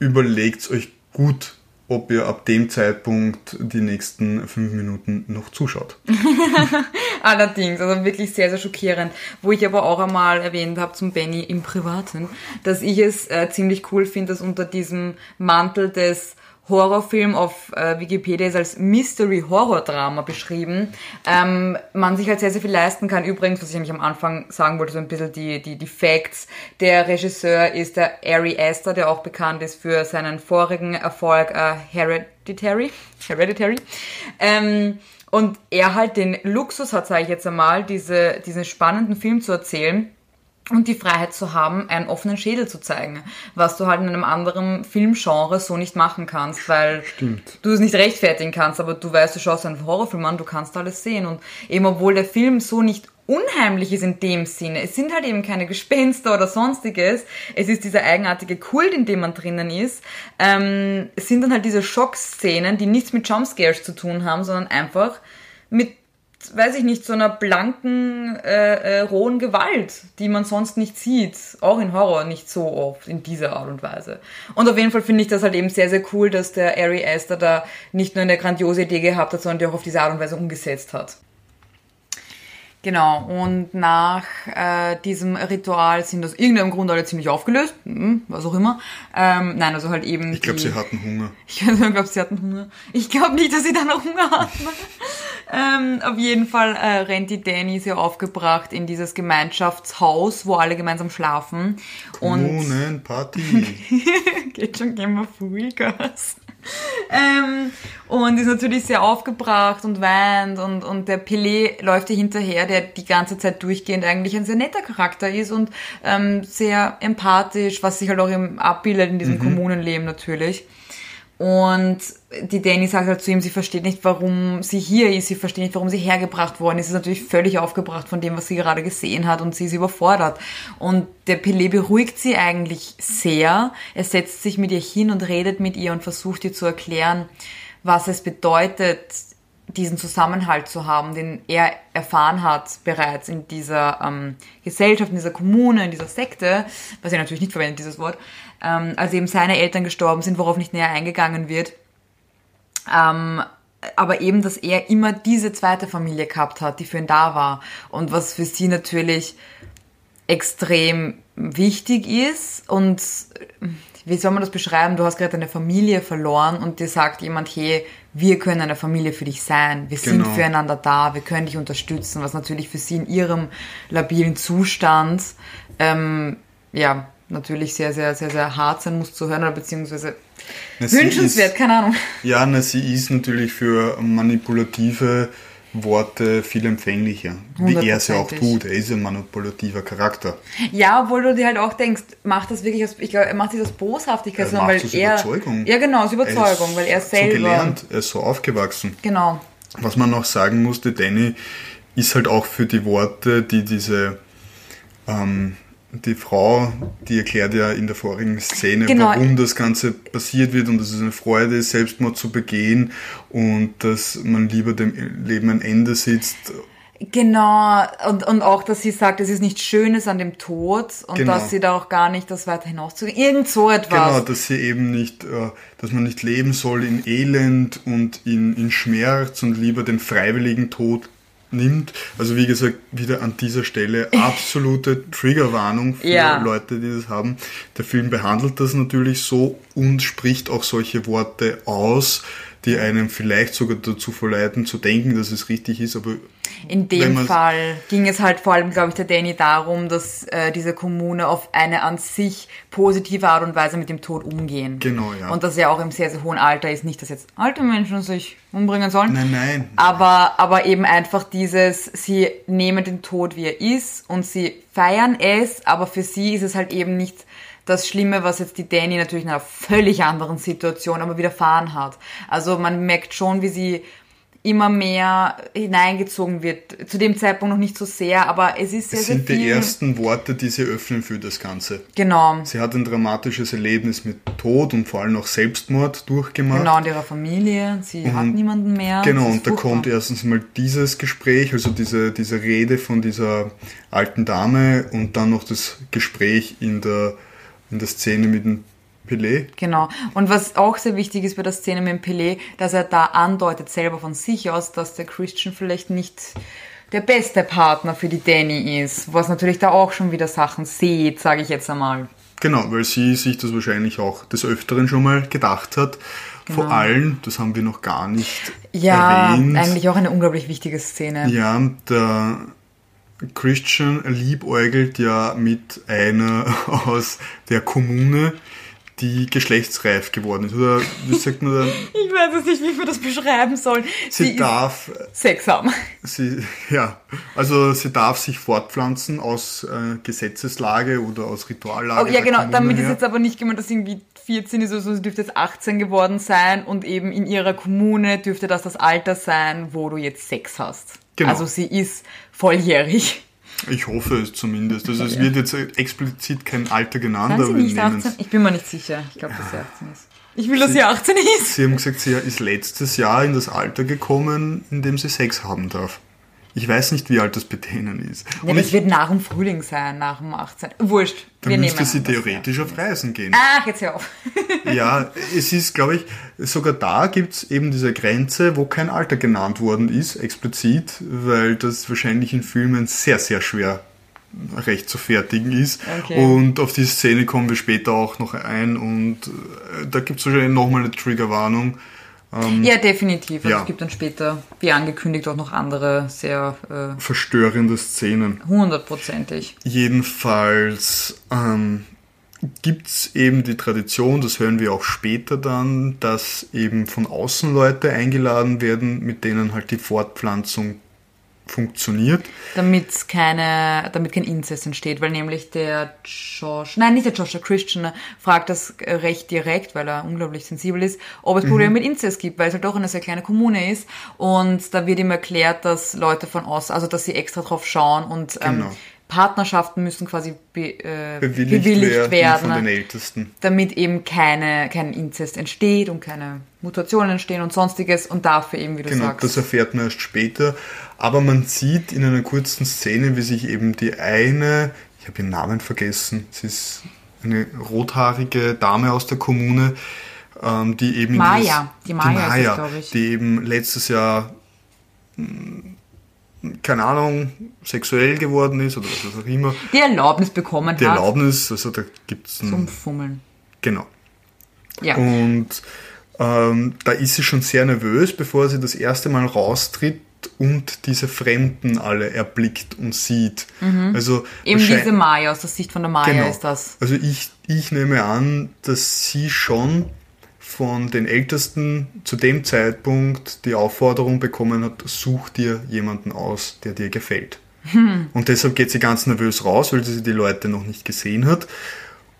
überlegt euch gut, ob ihr ab dem Zeitpunkt die nächsten fünf Minuten noch zuschaut. Allerdings, also wirklich sehr, sehr schockierend. Wo ich aber auch einmal erwähnt habe zum Benny im Privaten, dass ich es äh, ziemlich cool finde, dass unter diesem Mantel des Horrorfilm auf äh, Wikipedia ist als Mystery Horror Drama beschrieben. Ähm, man sich halt sehr, sehr viel leisten kann. Übrigens, was ich nämlich am Anfang sagen wollte, so ein bisschen die, die, die Facts. Der Regisseur ist der Ari Aster, der auch bekannt ist für seinen vorigen Erfolg äh, Hereditary. Hereditary. Ähm, und er halt den Luxus hat, sage ich jetzt einmal, diese, diesen spannenden Film zu erzählen und die Freiheit zu haben, einen offenen Schädel zu zeigen, was du halt in einem anderen Filmgenre so nicht machen kannst, weil Stimmt. du es nicht rechtfertigen kannst, aber du weißt, du schaust einen Horrorfilm an, du kannst alles sehen und eben obwohl der Film so nicht unheimlich ist in dem Sinne, es sind halt eben keine Gespenster oder sonstiges, es ist dieser eigenartige Kult, in dem man drinnen ist, ähm, es sind dann halt diese Schockszenen, die nichts mit Jumpscares zu tun haben, sondern einfach mit weiß ich nicht, so einer blanken, äh, äh, rohen Gewalt, die man sonst nicht sieht. Auch in Horror nicht so oft in dieser Art und Weise. Und auf jeden Fall finde ich das halt eben sehr, sehr cool, dass der Ari Aster da nicht nur eine grandiose Idee gehabt hat, sondern die auch auf diese Art und Weise umgesetzt hat. Genau, und nach äh, diesem Ritual sind aus irgendeinem Grund alle ziemlich aufgelöst, hm, was auch immer. Ähm, nein, also halt eben. Ich glaube, sie hatten Hunger. Ich glaube, sie hatten Hunger. Ich glaube nicht, dass sie da noch Hunger hatten. ähm, auf jeden Fall äh, rennt die Danny sehr aufgebracht in dieses Gemeinschaftshaus, wo alle gemeinsam schlafen. Kommunen, Party. Geht schon, gehen wir Full Gas. ähm, und ist natürlich sehr aufgebracht und weint und, und der Pelé läuft ihr hinterher, der die ganze Zeit durchgehend eigentlich ein sehr netter Charakter ist und ähm, sehr empathisch, was sich halt auch im abbildet in diesem mhm. Kommunenleben natürlich. Und die Danny sagt halt zu ihm, sie versteht nicht, warum sie hier ist, sie versteht nicht, warum sie hergebracht worden ist. Sie ist natürlich völlig aufgebracht von dem, was sie gerade gesehen hat und sie ist überfordert. Und der Pelé beruhigt sie eigentlich sehr. Er setzt sich mit ihr hin und redet mit ihr und versucht ihr zu erklären, was es bedeutet, diesen Zusammenhalt zu haben, den er erfahren hat bereits in dieser ähm, Gesellschaft, in dieser Kommune, in dieser Sekte, was er natürlich nicht verwendet, dieses Wort, ähm, als eben seine Eltern gestorben sind, worauf nicht näher eingegangen wird. Ähm, aber eben, dass er immer diese zweite Familie gehabt hat, die für ihn da war. Und was für sie natürlich extrem wichtig ist. Und wie soll man das beschreiben? Du hast gerade eine Familie verloren und dir sagt jemand, hey, wir können eine Familie für dich sein. Wir genau. sind füreinander da, wir können dich unterstützen, was natürlich für sie in ihrem labilen Zustand ähm, ja natürlich sehr, sehr, sehr, sehr hart sein muss zu hören oder beziehungsweise na, wünschenswert, ist, keine Ahnung. Ja, na, sie ist natürlich für manipulative Worte viel empfänglicher, wie er es ja auch tut. Er ist ein manipulativer Charakter. Ja, obwohl du dir halt auch denkst, macht das wirklich aus, ich glaube, er macht das aus Boshaftigkeit, er sondern weil aus er. Überzeugung. Ja, genau, aus Überzeugung, er weil er selber. So gelernt, er ist so aufgewachsen. Genau. Was man noch sagen musste, Danny ist halt auch für die Worte, die diese ähm, die Frau, die erklärt ja in der vorigen Szene, genau. warum das Ganze passiert wird und dass es eine Freude ist, Selbstmord zu begehen und dass man lieber dem Leben ein Ende sitzt. Genau, und, und auch, dass sie sagt, es ist nichts Schönes an dem Tod und genau. dass sie da auch gar nicht das weiter hinauszugehen. Irgend so etwas. Genau, dass sie eben nicht, äh, dass man nicht leben soll in Elend und in, in Schmerz und lieber den freiwilligen Tod nimmt. Also wie gesagt, wieder an dieser Stelle absolute Triggerwarnung für ja. Leute, die das haben. Der Film behandelt das natürlich so und spricht auch solche Worte aus, die einem vielleicht sogar dazu verleiten zu denken, dass es richtig ist, aber in dem Fall ging es halt vor allem, glaube ich, der Danny darum, dass äh, diese Kommune auf eine an sich positive Art und Weise mit dem Tod umgehen. Genau, ja. Und dass er auch im sehr, sehr hohen Alter ist. Nicht, dass jetzt alte Menschen sich umbringen sollen. Nein, nein. Aber, aber eben einfach dieses, sie nehmen den Tod, wie er ist und sie feiern es, aber für sie ist es halt eben nicht das Schlimme, was jetzt die Danny natürlich in einer völlig anderen Situation aber widerfahren hat. Also man merkt schon, wie sie immer mehr hineingezogen wird. Zu dem Zeitpunkt noch nicht so sehr, aber es ist sehr, es sind sehr die ersten Worte, die sie öffnen für das Ganze. Genau. Sie hat ein dramatisches Erlebnis mit Tod und vor allem auch Selbstmord durchgemacht. Genau, und ihrer Familie. Sie und, hat niemanden mehr. Genau, und da kommt erstens mal dieses Gespräch, also diese, diese Rede von dieser alten Dame und dann noch das Gespräch in der, in der Szene mit dem Pelé. Genau. Und was auch sehr wichtig ist bei der Szene mit dem Pelé, dass er da andeutet selber von sich aus, dass der Christian vielleicht nicht der beste Partner für die Danny ist, was natürlich da auch schon wieder Sachen sieht, sage ich jetzt einmal. Genau, weil sie sich das wahrscheinlich auch des Öfteren schon mal gedacht hat. Genau. Vor allem, das haben wir noch gar nicht ja, erwähnt. Ja, eigentlich auch eine unglaublich wichtige Szene. Ja, der Christian liebäugelt ja mit einer aus der Kommune, die geschlechtsreif geworden ist. Oder wie sagt man? Ich weiß es nicht, wie wir das beschreiben sollen. Sie, sie darf Sex haben. Sie, ja, also sie darf sich fortpflanzen aus äh, Gesetzeslage oder aus Rituallage. Oh, ja, genau, damit her. ist jetzt aber nicht gemeint, dass irgendwie 14 ist, also sie dürfte jetzt 18 geworden sein und eben in ihrer Kommune dürfte das das Alter sein, wo du jetzt Sex hast. Genau. Also sie ist volljährig. Ich hoffe es zumindest. Also es wird jetzt explizit kein Alter genannt. Sind sie nicht 18? Ich bin mir nicht sicher. Ich glaube, dass sie 18 ist. Ich will, dass sie 18 ist. Sie haben gesagt, sie ist letztes Jahr in das Alter gekommen, in dem sie Sex haben darf. Ich weiß nicht, wie alt das bei denen ist. Ja, das ich, wird nach dem Frühling sein, nach dem 18. Wurscht. Dann müsste sie theoretisch auf Reisen gehen. Ach, jetzt hör auf. ja, es ist, glaube ich, sogar da gibt es eben diese Grenze, wo kein Alter genannt worden ist, explizit, weil das wahrscheinlich in Filmen sehr, sehr schwer recht zu fertigen ist. Okay. Und auf die Szene kommen wir später auch noch ein und äh, da gibt es wahrscheinlich nochmal eine Triggerwarnung ähm, ja, definitiv. Also ja. Es gibt dann später, wie angekündigt, auch noch andere sehr äh, verstörende Szenen. Hundertprozentig. Jedenfalls ähm, gibt es eben die Tradition, das hören wir auch später dann, dass eben von außen Leute eingeladen werden, mit denen halt die Fortpflanzung funktioniert. Damit keine, damit kein Inzest entsteht, weil nämlich der Josh, nein, nicht der Josh, der Christian fragt das recht direkt, weil er unglaublich sensibel ist, ob es Probleme mhm. mit Inzest gibt, weil es halt doch eine sehr kleine Kommune ist und da wird ihm erklärt, dass Leute von außen, also dass sie extra drauf schauen und ähm, genau. ähm, Partnerschaften müssen quasi be, äh, bewilligt, bewilligt werden, von den Ältesten. damit eben keine, kein Inzest entsteht und keine Mutationen entstehen und sonstiges und dafür eben, wie du genau, sagst. das erfährt man erst später. Aber man sieht in einer kurzen Szene, wie sich eben die eine, ich habe ihren Namen vergessen, sie ist eine rothaarige Dame aus der Kommune, ähm, die eben Maya, dieses, die Maya, die, Maya glaube ich. die eben letztes Jahr hm, keine Ahnung, sexuell geworden ist oder was auch immer. Die Erlaubnis bekommen die hat. Die Erlaubnis, also da gibt es Zum Fummeln. Genau. Ja. Und ähm, da ist sie schon sehr nervös, bevor sie das erste Mal raustritt und diese Fremden alle erblickt und sieht. Mhm. Also Eben diese Maya, aus der Sicht von der Maya genau. ist das. Also ich, ich nehme an, dass sie schon von den Ältesten zu dem Zeitpunkt die Aufforderung bekommen hat, such dir jemanden aus, der dir gefällt. Hm. Und deshalb geht sie ganz nervös raus, weil sie die Leute noch nicht gesehen hat.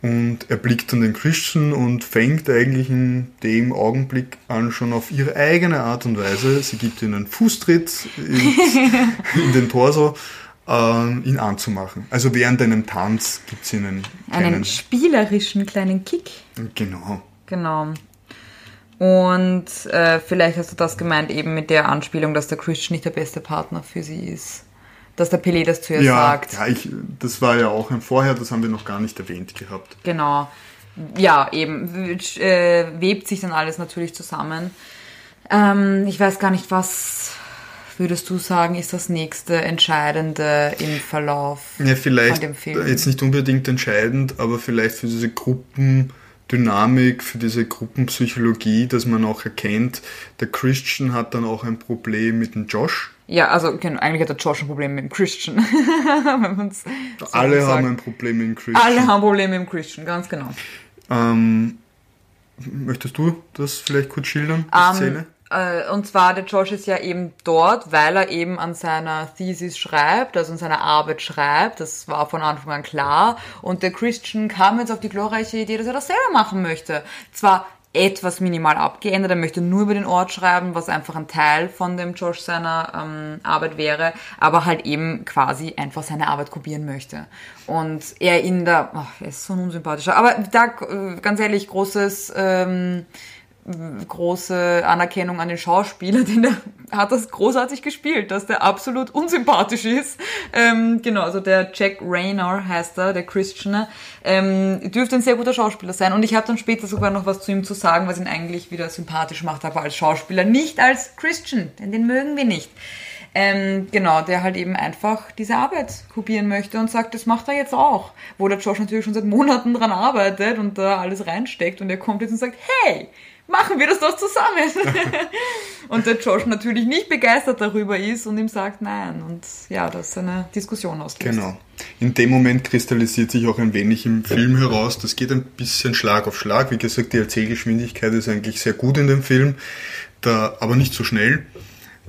Und er blickt dann den Christian und fängt eigentlich in dem Augenblick an schon auf ihre eigene Art und Weise. Sie gibt ihm einen Fußtritt in, in den Torso, äh, ihn anzumachen. Also während einem Tanz gibt sie einen, einen spielerischen kleinen Kick. Genau. Genau. Und äh, vielleicht hast du das gemeint eben mit der Anspielung, dass der Christian nicht der beste Partner für sie ist dass der Pelé das zu ihr ja, sagt. Ja, ich, das war ja auch ein Vorher, das haben wir noch gar nicht erwähnt gehabt. Genau. Ja, eben. Äh, webt sich dann alles natürlich zusammen. Ähm, ich weiß gar nicht, was würdest du sagen, ist das nächste Entscheidende im Verlauf ja, vielleicht von dem Film? Jetzt nicht unbedingt entscheidend, aber vielleicht für diese Gruppendynamik, für diese Gruppenpsychologie, dass man auch erkennt, der Christian hat dann auch ein Problem mit dem Josh ja, also genau, eigentlich hat der Josh ein Problem mit dem Christian. so Alle haben ein Problem mit dem Christian. Alle haben Probleme mit dem Christian, ganz genau. Ähm, möchtest du das vielleicht kurz schildern, die um, ähm, Szene? Äh, und zwar, der Josh ist ja eben dort, weil er eben an seiner Thesis schreibt, also an seiner Arbeit schreibt. Das war von Anfang an klar. Und der Christian kam jetzt auf die glorreiche Idee, dass er das selber machen möchte. Zwar etwas minimal abgeändert. Er möchte nur über den Ort schreiben, was einfach ein Teil von dem Josh seiner ähm, Arbeit wäre, aber halt eben quasi einfach seine Arbeit kopieren möchte. Und er in der, ach, er ist so ein unsympathischer, aber da, äh, ganz ehrlich, großes, ähm, große Anerkennung an den Schauspieler, denn der hat das großartig gespielt, dass der absolut unsympathisch ist. Ähm, genau, also der Jack Rayner heißt er, der Christian, ähm, dürfte ein sehr guter Schauspieler sein. Und ich habe dann später sogar noch was zu ihm zu sagen, was ihn eigentlich wieder sympathisch macht, aber als Schauspieler, nicht als Christian, denn den mögen wir nicht. Ähm, genau, der halt eben einfach diese Arbeit kopieren möchte und sagt, das macht er jetzt auch. Wo der Josh natürlich schon seit Monaten dran arbeitet und da alles reinsteckt und er kommt jetzt und sagt, hey, machen wir das doch zusammen. und der Josh natürlich nicht begeistert darüber ist und ihm sagt nein. Und ja, das ist eine Diskussion auslöst. Genau. In dem Moment kristallisiert sich auch ein wenig im Film heraus. Das geht ein bisschen Schlag auf Schlag. Wie gesagt, die Erzählgeschwindigkeit ist eigentlich sehr gut in dem Film, da, aber nicht so schnell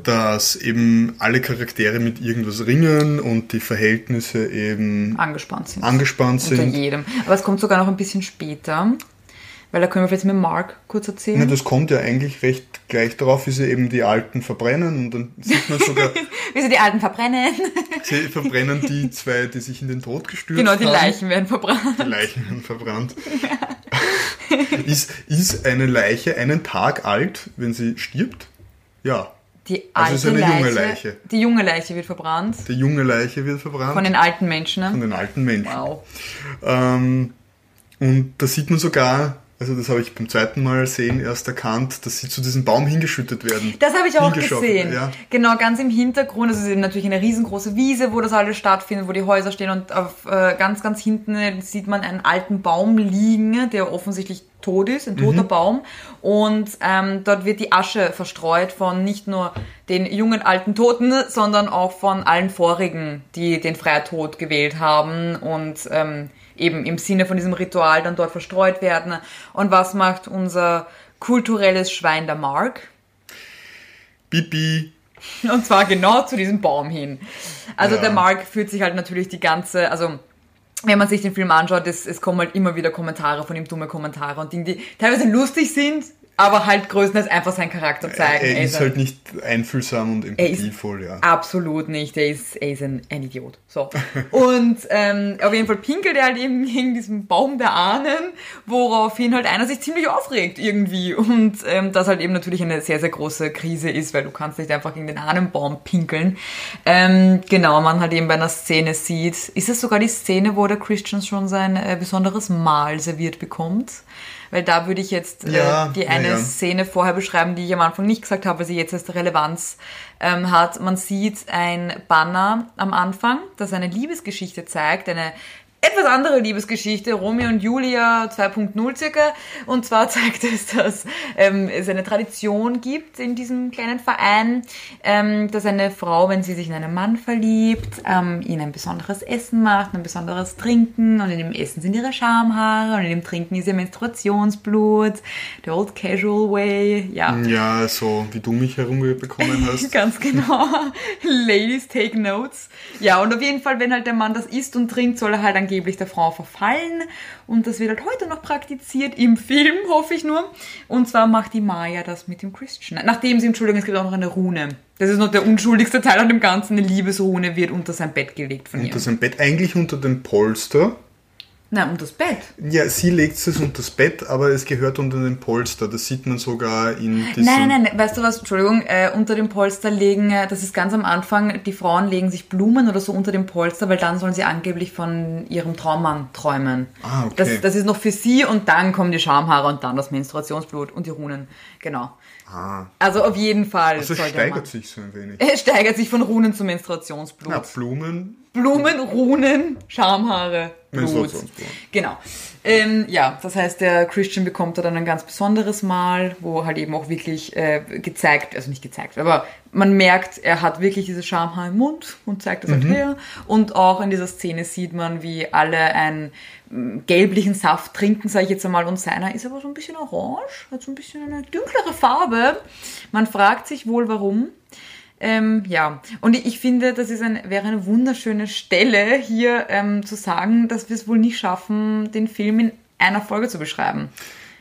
dass eben alle Charaktere mit irgendwas ringen und die Verhältnisse eben angespannt sind. Angespannt sind. Unter jedem. Aber es kommt sogar noch ein bisschen später. Weil da können wir vielleicht mit Mark kurz erzählen. Ja, das kommt ja eigentlich recht gleich darauf, wie sie eben die Alten verbrennen und dann sieht man sogar... wie sie die Alten verbrennen. sie verbrennen die zwei, die sich in den Tod gestürzt haben. Genau, die haben. Leichen werden verbrannt. Die Leichen werden verbrannt. ist, ist eine Leiche einen Tag alt, wenn sie stirbt? Ja. Die alte also ist eine Leiche, junge Leiche. Die junge Leiche wird verbrannt. Die junge Leiche wird verbrannt. Von den alten Menschen. Ne? Von den alten Menschen. Wow. Ähm, und da sieht man sogar also das habe ich beim zweiten Mal sehen erst erkannt, dass sie zu diesem Baum hingeschüttet werden. Das habe ich auch gesehen. Ja. Genau, ganz im Hintergrund. Also es ist natürlich eine riesengroße Wiese, wo das alles stattfindet, wo die Häuser stehen und auf äh, ganz, ganz hinten sieht man einen alten Baum liegen, der offensichtlich tot ist, ein toter mhm. Baum. Und ähm, dort wird die Asche verstreut von nicht nur den jungen alten Toten, sondern auch von allen vorigen, die den Freitod gewählt haben und ähm, eben im Sinne von diesem Ritual dann dort verstreut werden. Und was macht unser kulturelles Schwein der Mark? Bibi. Und zwar genau zu diesem Baum hin. Also Ja. der Mark fühlt sich halt natürlich die ganze, also wenn man sich den Film anschaut, es, es kommen halt immer wieder Kommentare von ihm, dumme Kommentare und Dinge, die teilweise lustig sind, aber halt größtenteils einfach seinen Charakter zeigen. Er ist ein- halt nicht einfühlsam und ist- empathievoll, ja. Absolut nicht. Er ist, er ist ein, ein Idiot. So. Und ähm, auf jeden Fall pinkelt er halt eben gegen diesen Baum der Ahnen, woraufhin halt einer sich ziemlich aufregt irgendwie. Und ähm, das halt eben natürlich eine sehr, sehr große Krise ist, weil du kannst nicht einfach gegen den Ahnenbaum pinkeln. Ähm, genau, man halt eben bei einer Szene sieht, ist es sogar die Szene, wo der Christian schon sein äh, besonderes Mahl serviert bekommt? Weil da würde ich jetzt äh, Ja, die ja, eine ja. Szene vorher beschreiben, die ich am Anfang nicht gesagt habe, weil sie jetzt erst Relevanz ähm, hat. Man sieht ein Banner am Anfang, das eine Liebesgeschichte zeigt, eine etwas andere Liebesgeschichte, Romeo und Julia 2.0 circa. Und zwar zeigt es, dass ähm, es eine Tradition gibt in diesem kleinen Verein, ähm, dass eine Frau, wenn sie sich in einen Mann verliebt, ähm, ihnen ein besonderes Essen macht, ein besonderes Trinken und in dem Essen sind ihre Schamhaare und in dem Trinken ist ihr Menstruationsblut, the old casual way, ja. Ja, so wie du mich herumbekommen hast. Ganz genau. Ladies take notes. Ja, und auf jeden Fall, wenn halt der Mann das isst und trinkt, soll er halt angeblich der Frau verfallen. Und das wird halt heute noch praktiziert im Film, hoffe ich nur. Und zwar macht die Maya das mit dem Christian. Nachdem sie, Entschuldigung, es gibt auch noch eine Rune. Das ist noch der unschuldigste Teil an dem Ganzen. Eine Liebesrune wird unter sein Bett gelegt von ihr. Unter sein Bett, eigentlich unter dem Polster. Nein, unter das Bett. Ja, sie legt es unter das Bett, aber es gehört unter den Polster. Das sieht man sogar in diesem... Nein, nein, nein, weißt du was, Entschuldigung, äh, unter dem Polster legen, äh, das ist ganz am Anfang, die Frauen legen sich Blumen oder so unter dem Polster, weil dann sollen sie angeblich von ihrem Traummann träumen. Ah, okay. Das, das ist noch für sie und dann kommen die Schamhaare und dann das Menstruationsblut und die Runen. Genau. Ah, Also auf jeden Fall. also steigert sich so ein wenig. Es steigert sich von Runen zu Menstruationsblut. Na, Blumen, Blumen, Runen, Schamhaare, Blut. Menstruationsblut. Genau. Ähm, ja, das heißt, der Christian bekommt da dann ein ganz besonderes Mal, wo halt eben auch wirklich äh, gezeigt, also nicht gezeigt, aber man merkt, er hat wirklich diese Schamhaar im Mund und zeigt das halt her. Und auch in dieser Szene sieht man, wie alle einen mm, gelblichen Saft trinken, sage ich jetzt einmal, und seiner ist aber so ein bisschen orange, hat so ein bisschen eine dunklere Farbe. Man fragt sich wohl, warum. Ähm, ja, und ich, finde, das ist ein, wäre eine wunderschöne Stelle hier ähm, zu sagen, dass wir es wohl nicht schaffen, den Film in einer Folge zu beschreiben.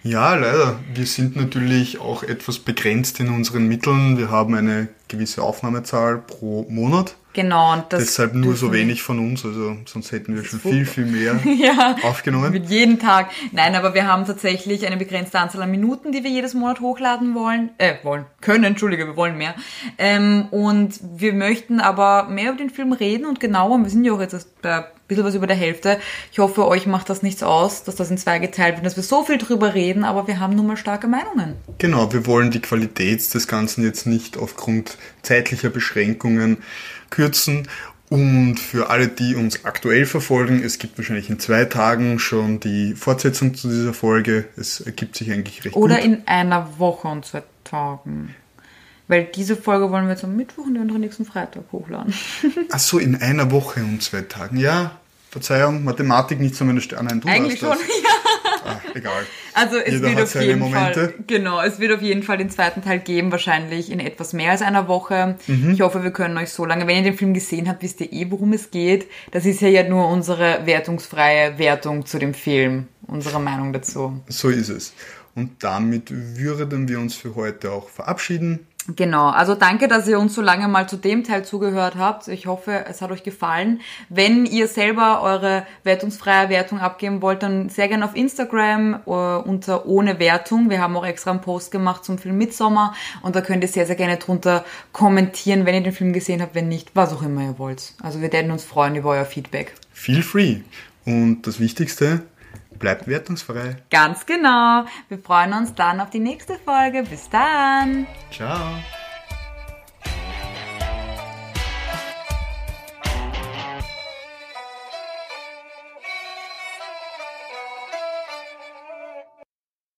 Ja, leider. Wir sind natürlich auch etwas begrenzt in unseren Mitteln. Wir haben eine gewisse Aufnahmezahl pro Monat. Genau, und das Deshalb nur so wenig von uns. Also sonst hätten wir schon viel, viel mehr ja, aufgenommen. mit jedem Tag. Nein, aber wir haben tatsächlich eine begrenzte Anzahl an Minuten, die wir jedes Monat hochladen wollen. Äh, wollen. Können, entschuldige, wir wollen mehr. Ähm, und wir möchten aber mehr über den Film reden und genauer. Wir sind ja auch jetzt bei ein bisschen was über der Hälfte. Ich hoffe, euch macht das nichts aus, dass das in zwei geteilt wird, dass wir so viel drüber reden, aber wir haben nun mal starke Meinungen. Genau, wir wollen die Qualität des Ganzen jetzt nicht aufgrund zeitlicher Beschränkungen kürzen. Und für alle, die uns aktuell verfolgen, es gibt wahrscheinlich in zwei Tagen schon die Fortsetzung zu dieser Folge. Es ergibt sich eigentlich recht Oder gut. in einer Woche und zwei Tagen. Weil diese Folge wollen wir jetzt am Mittwoch und die andere nächsten Freitag hochladen. Ach so, in einer Woche und zwei Tagen. Ja, Verzeihung, Mathematik nicht so meine Sterne. Nein, du Eigentlich schon, das. ja. Ah, egal. Also es Jeder wird hat auf seine jeden Momente. Fall, genau, es wird auf jeden Fall den zweiten Teil geben, wahrscheinlich in etwas mehr als einer Woche. Mhm. Ich hoffe, wir können euch so lange, wenn ihr den Film gesehen habt, wisst ihr eh, worum es geht. Das ist ja, ja nur unsere wertungsfreie Wertung zu dem Film, unsere Meinung dazu. So ist es. Und damit würden wir uns für heute auch verabschieden. Genau, also danke, dass ihr uns so lange mal zu dem Teil zugehört habt. Ich hoffe, es hat euch gefallen. Wenn ihr selber eure wertungsfreie Wertung abgeben wollt, dann sehr gerne auf Instagram äh, unter ohne Wertung. Wir haben auch extra einen Post gemacht zum Film Midsommer und da könnt ihr sehr, sehr gerne drunter kommentieren, wenn ihr den Film gesehen habt, wenn nicht, was auch immer ihr wollt. Also wir werden uns freuen über euer Feedback. Feel free. Und das Wichtigste, bleibt wertungsfrei. Ganz genau. Wir freuen uns dann auf die nächste Folge. Bis dann. Ciao.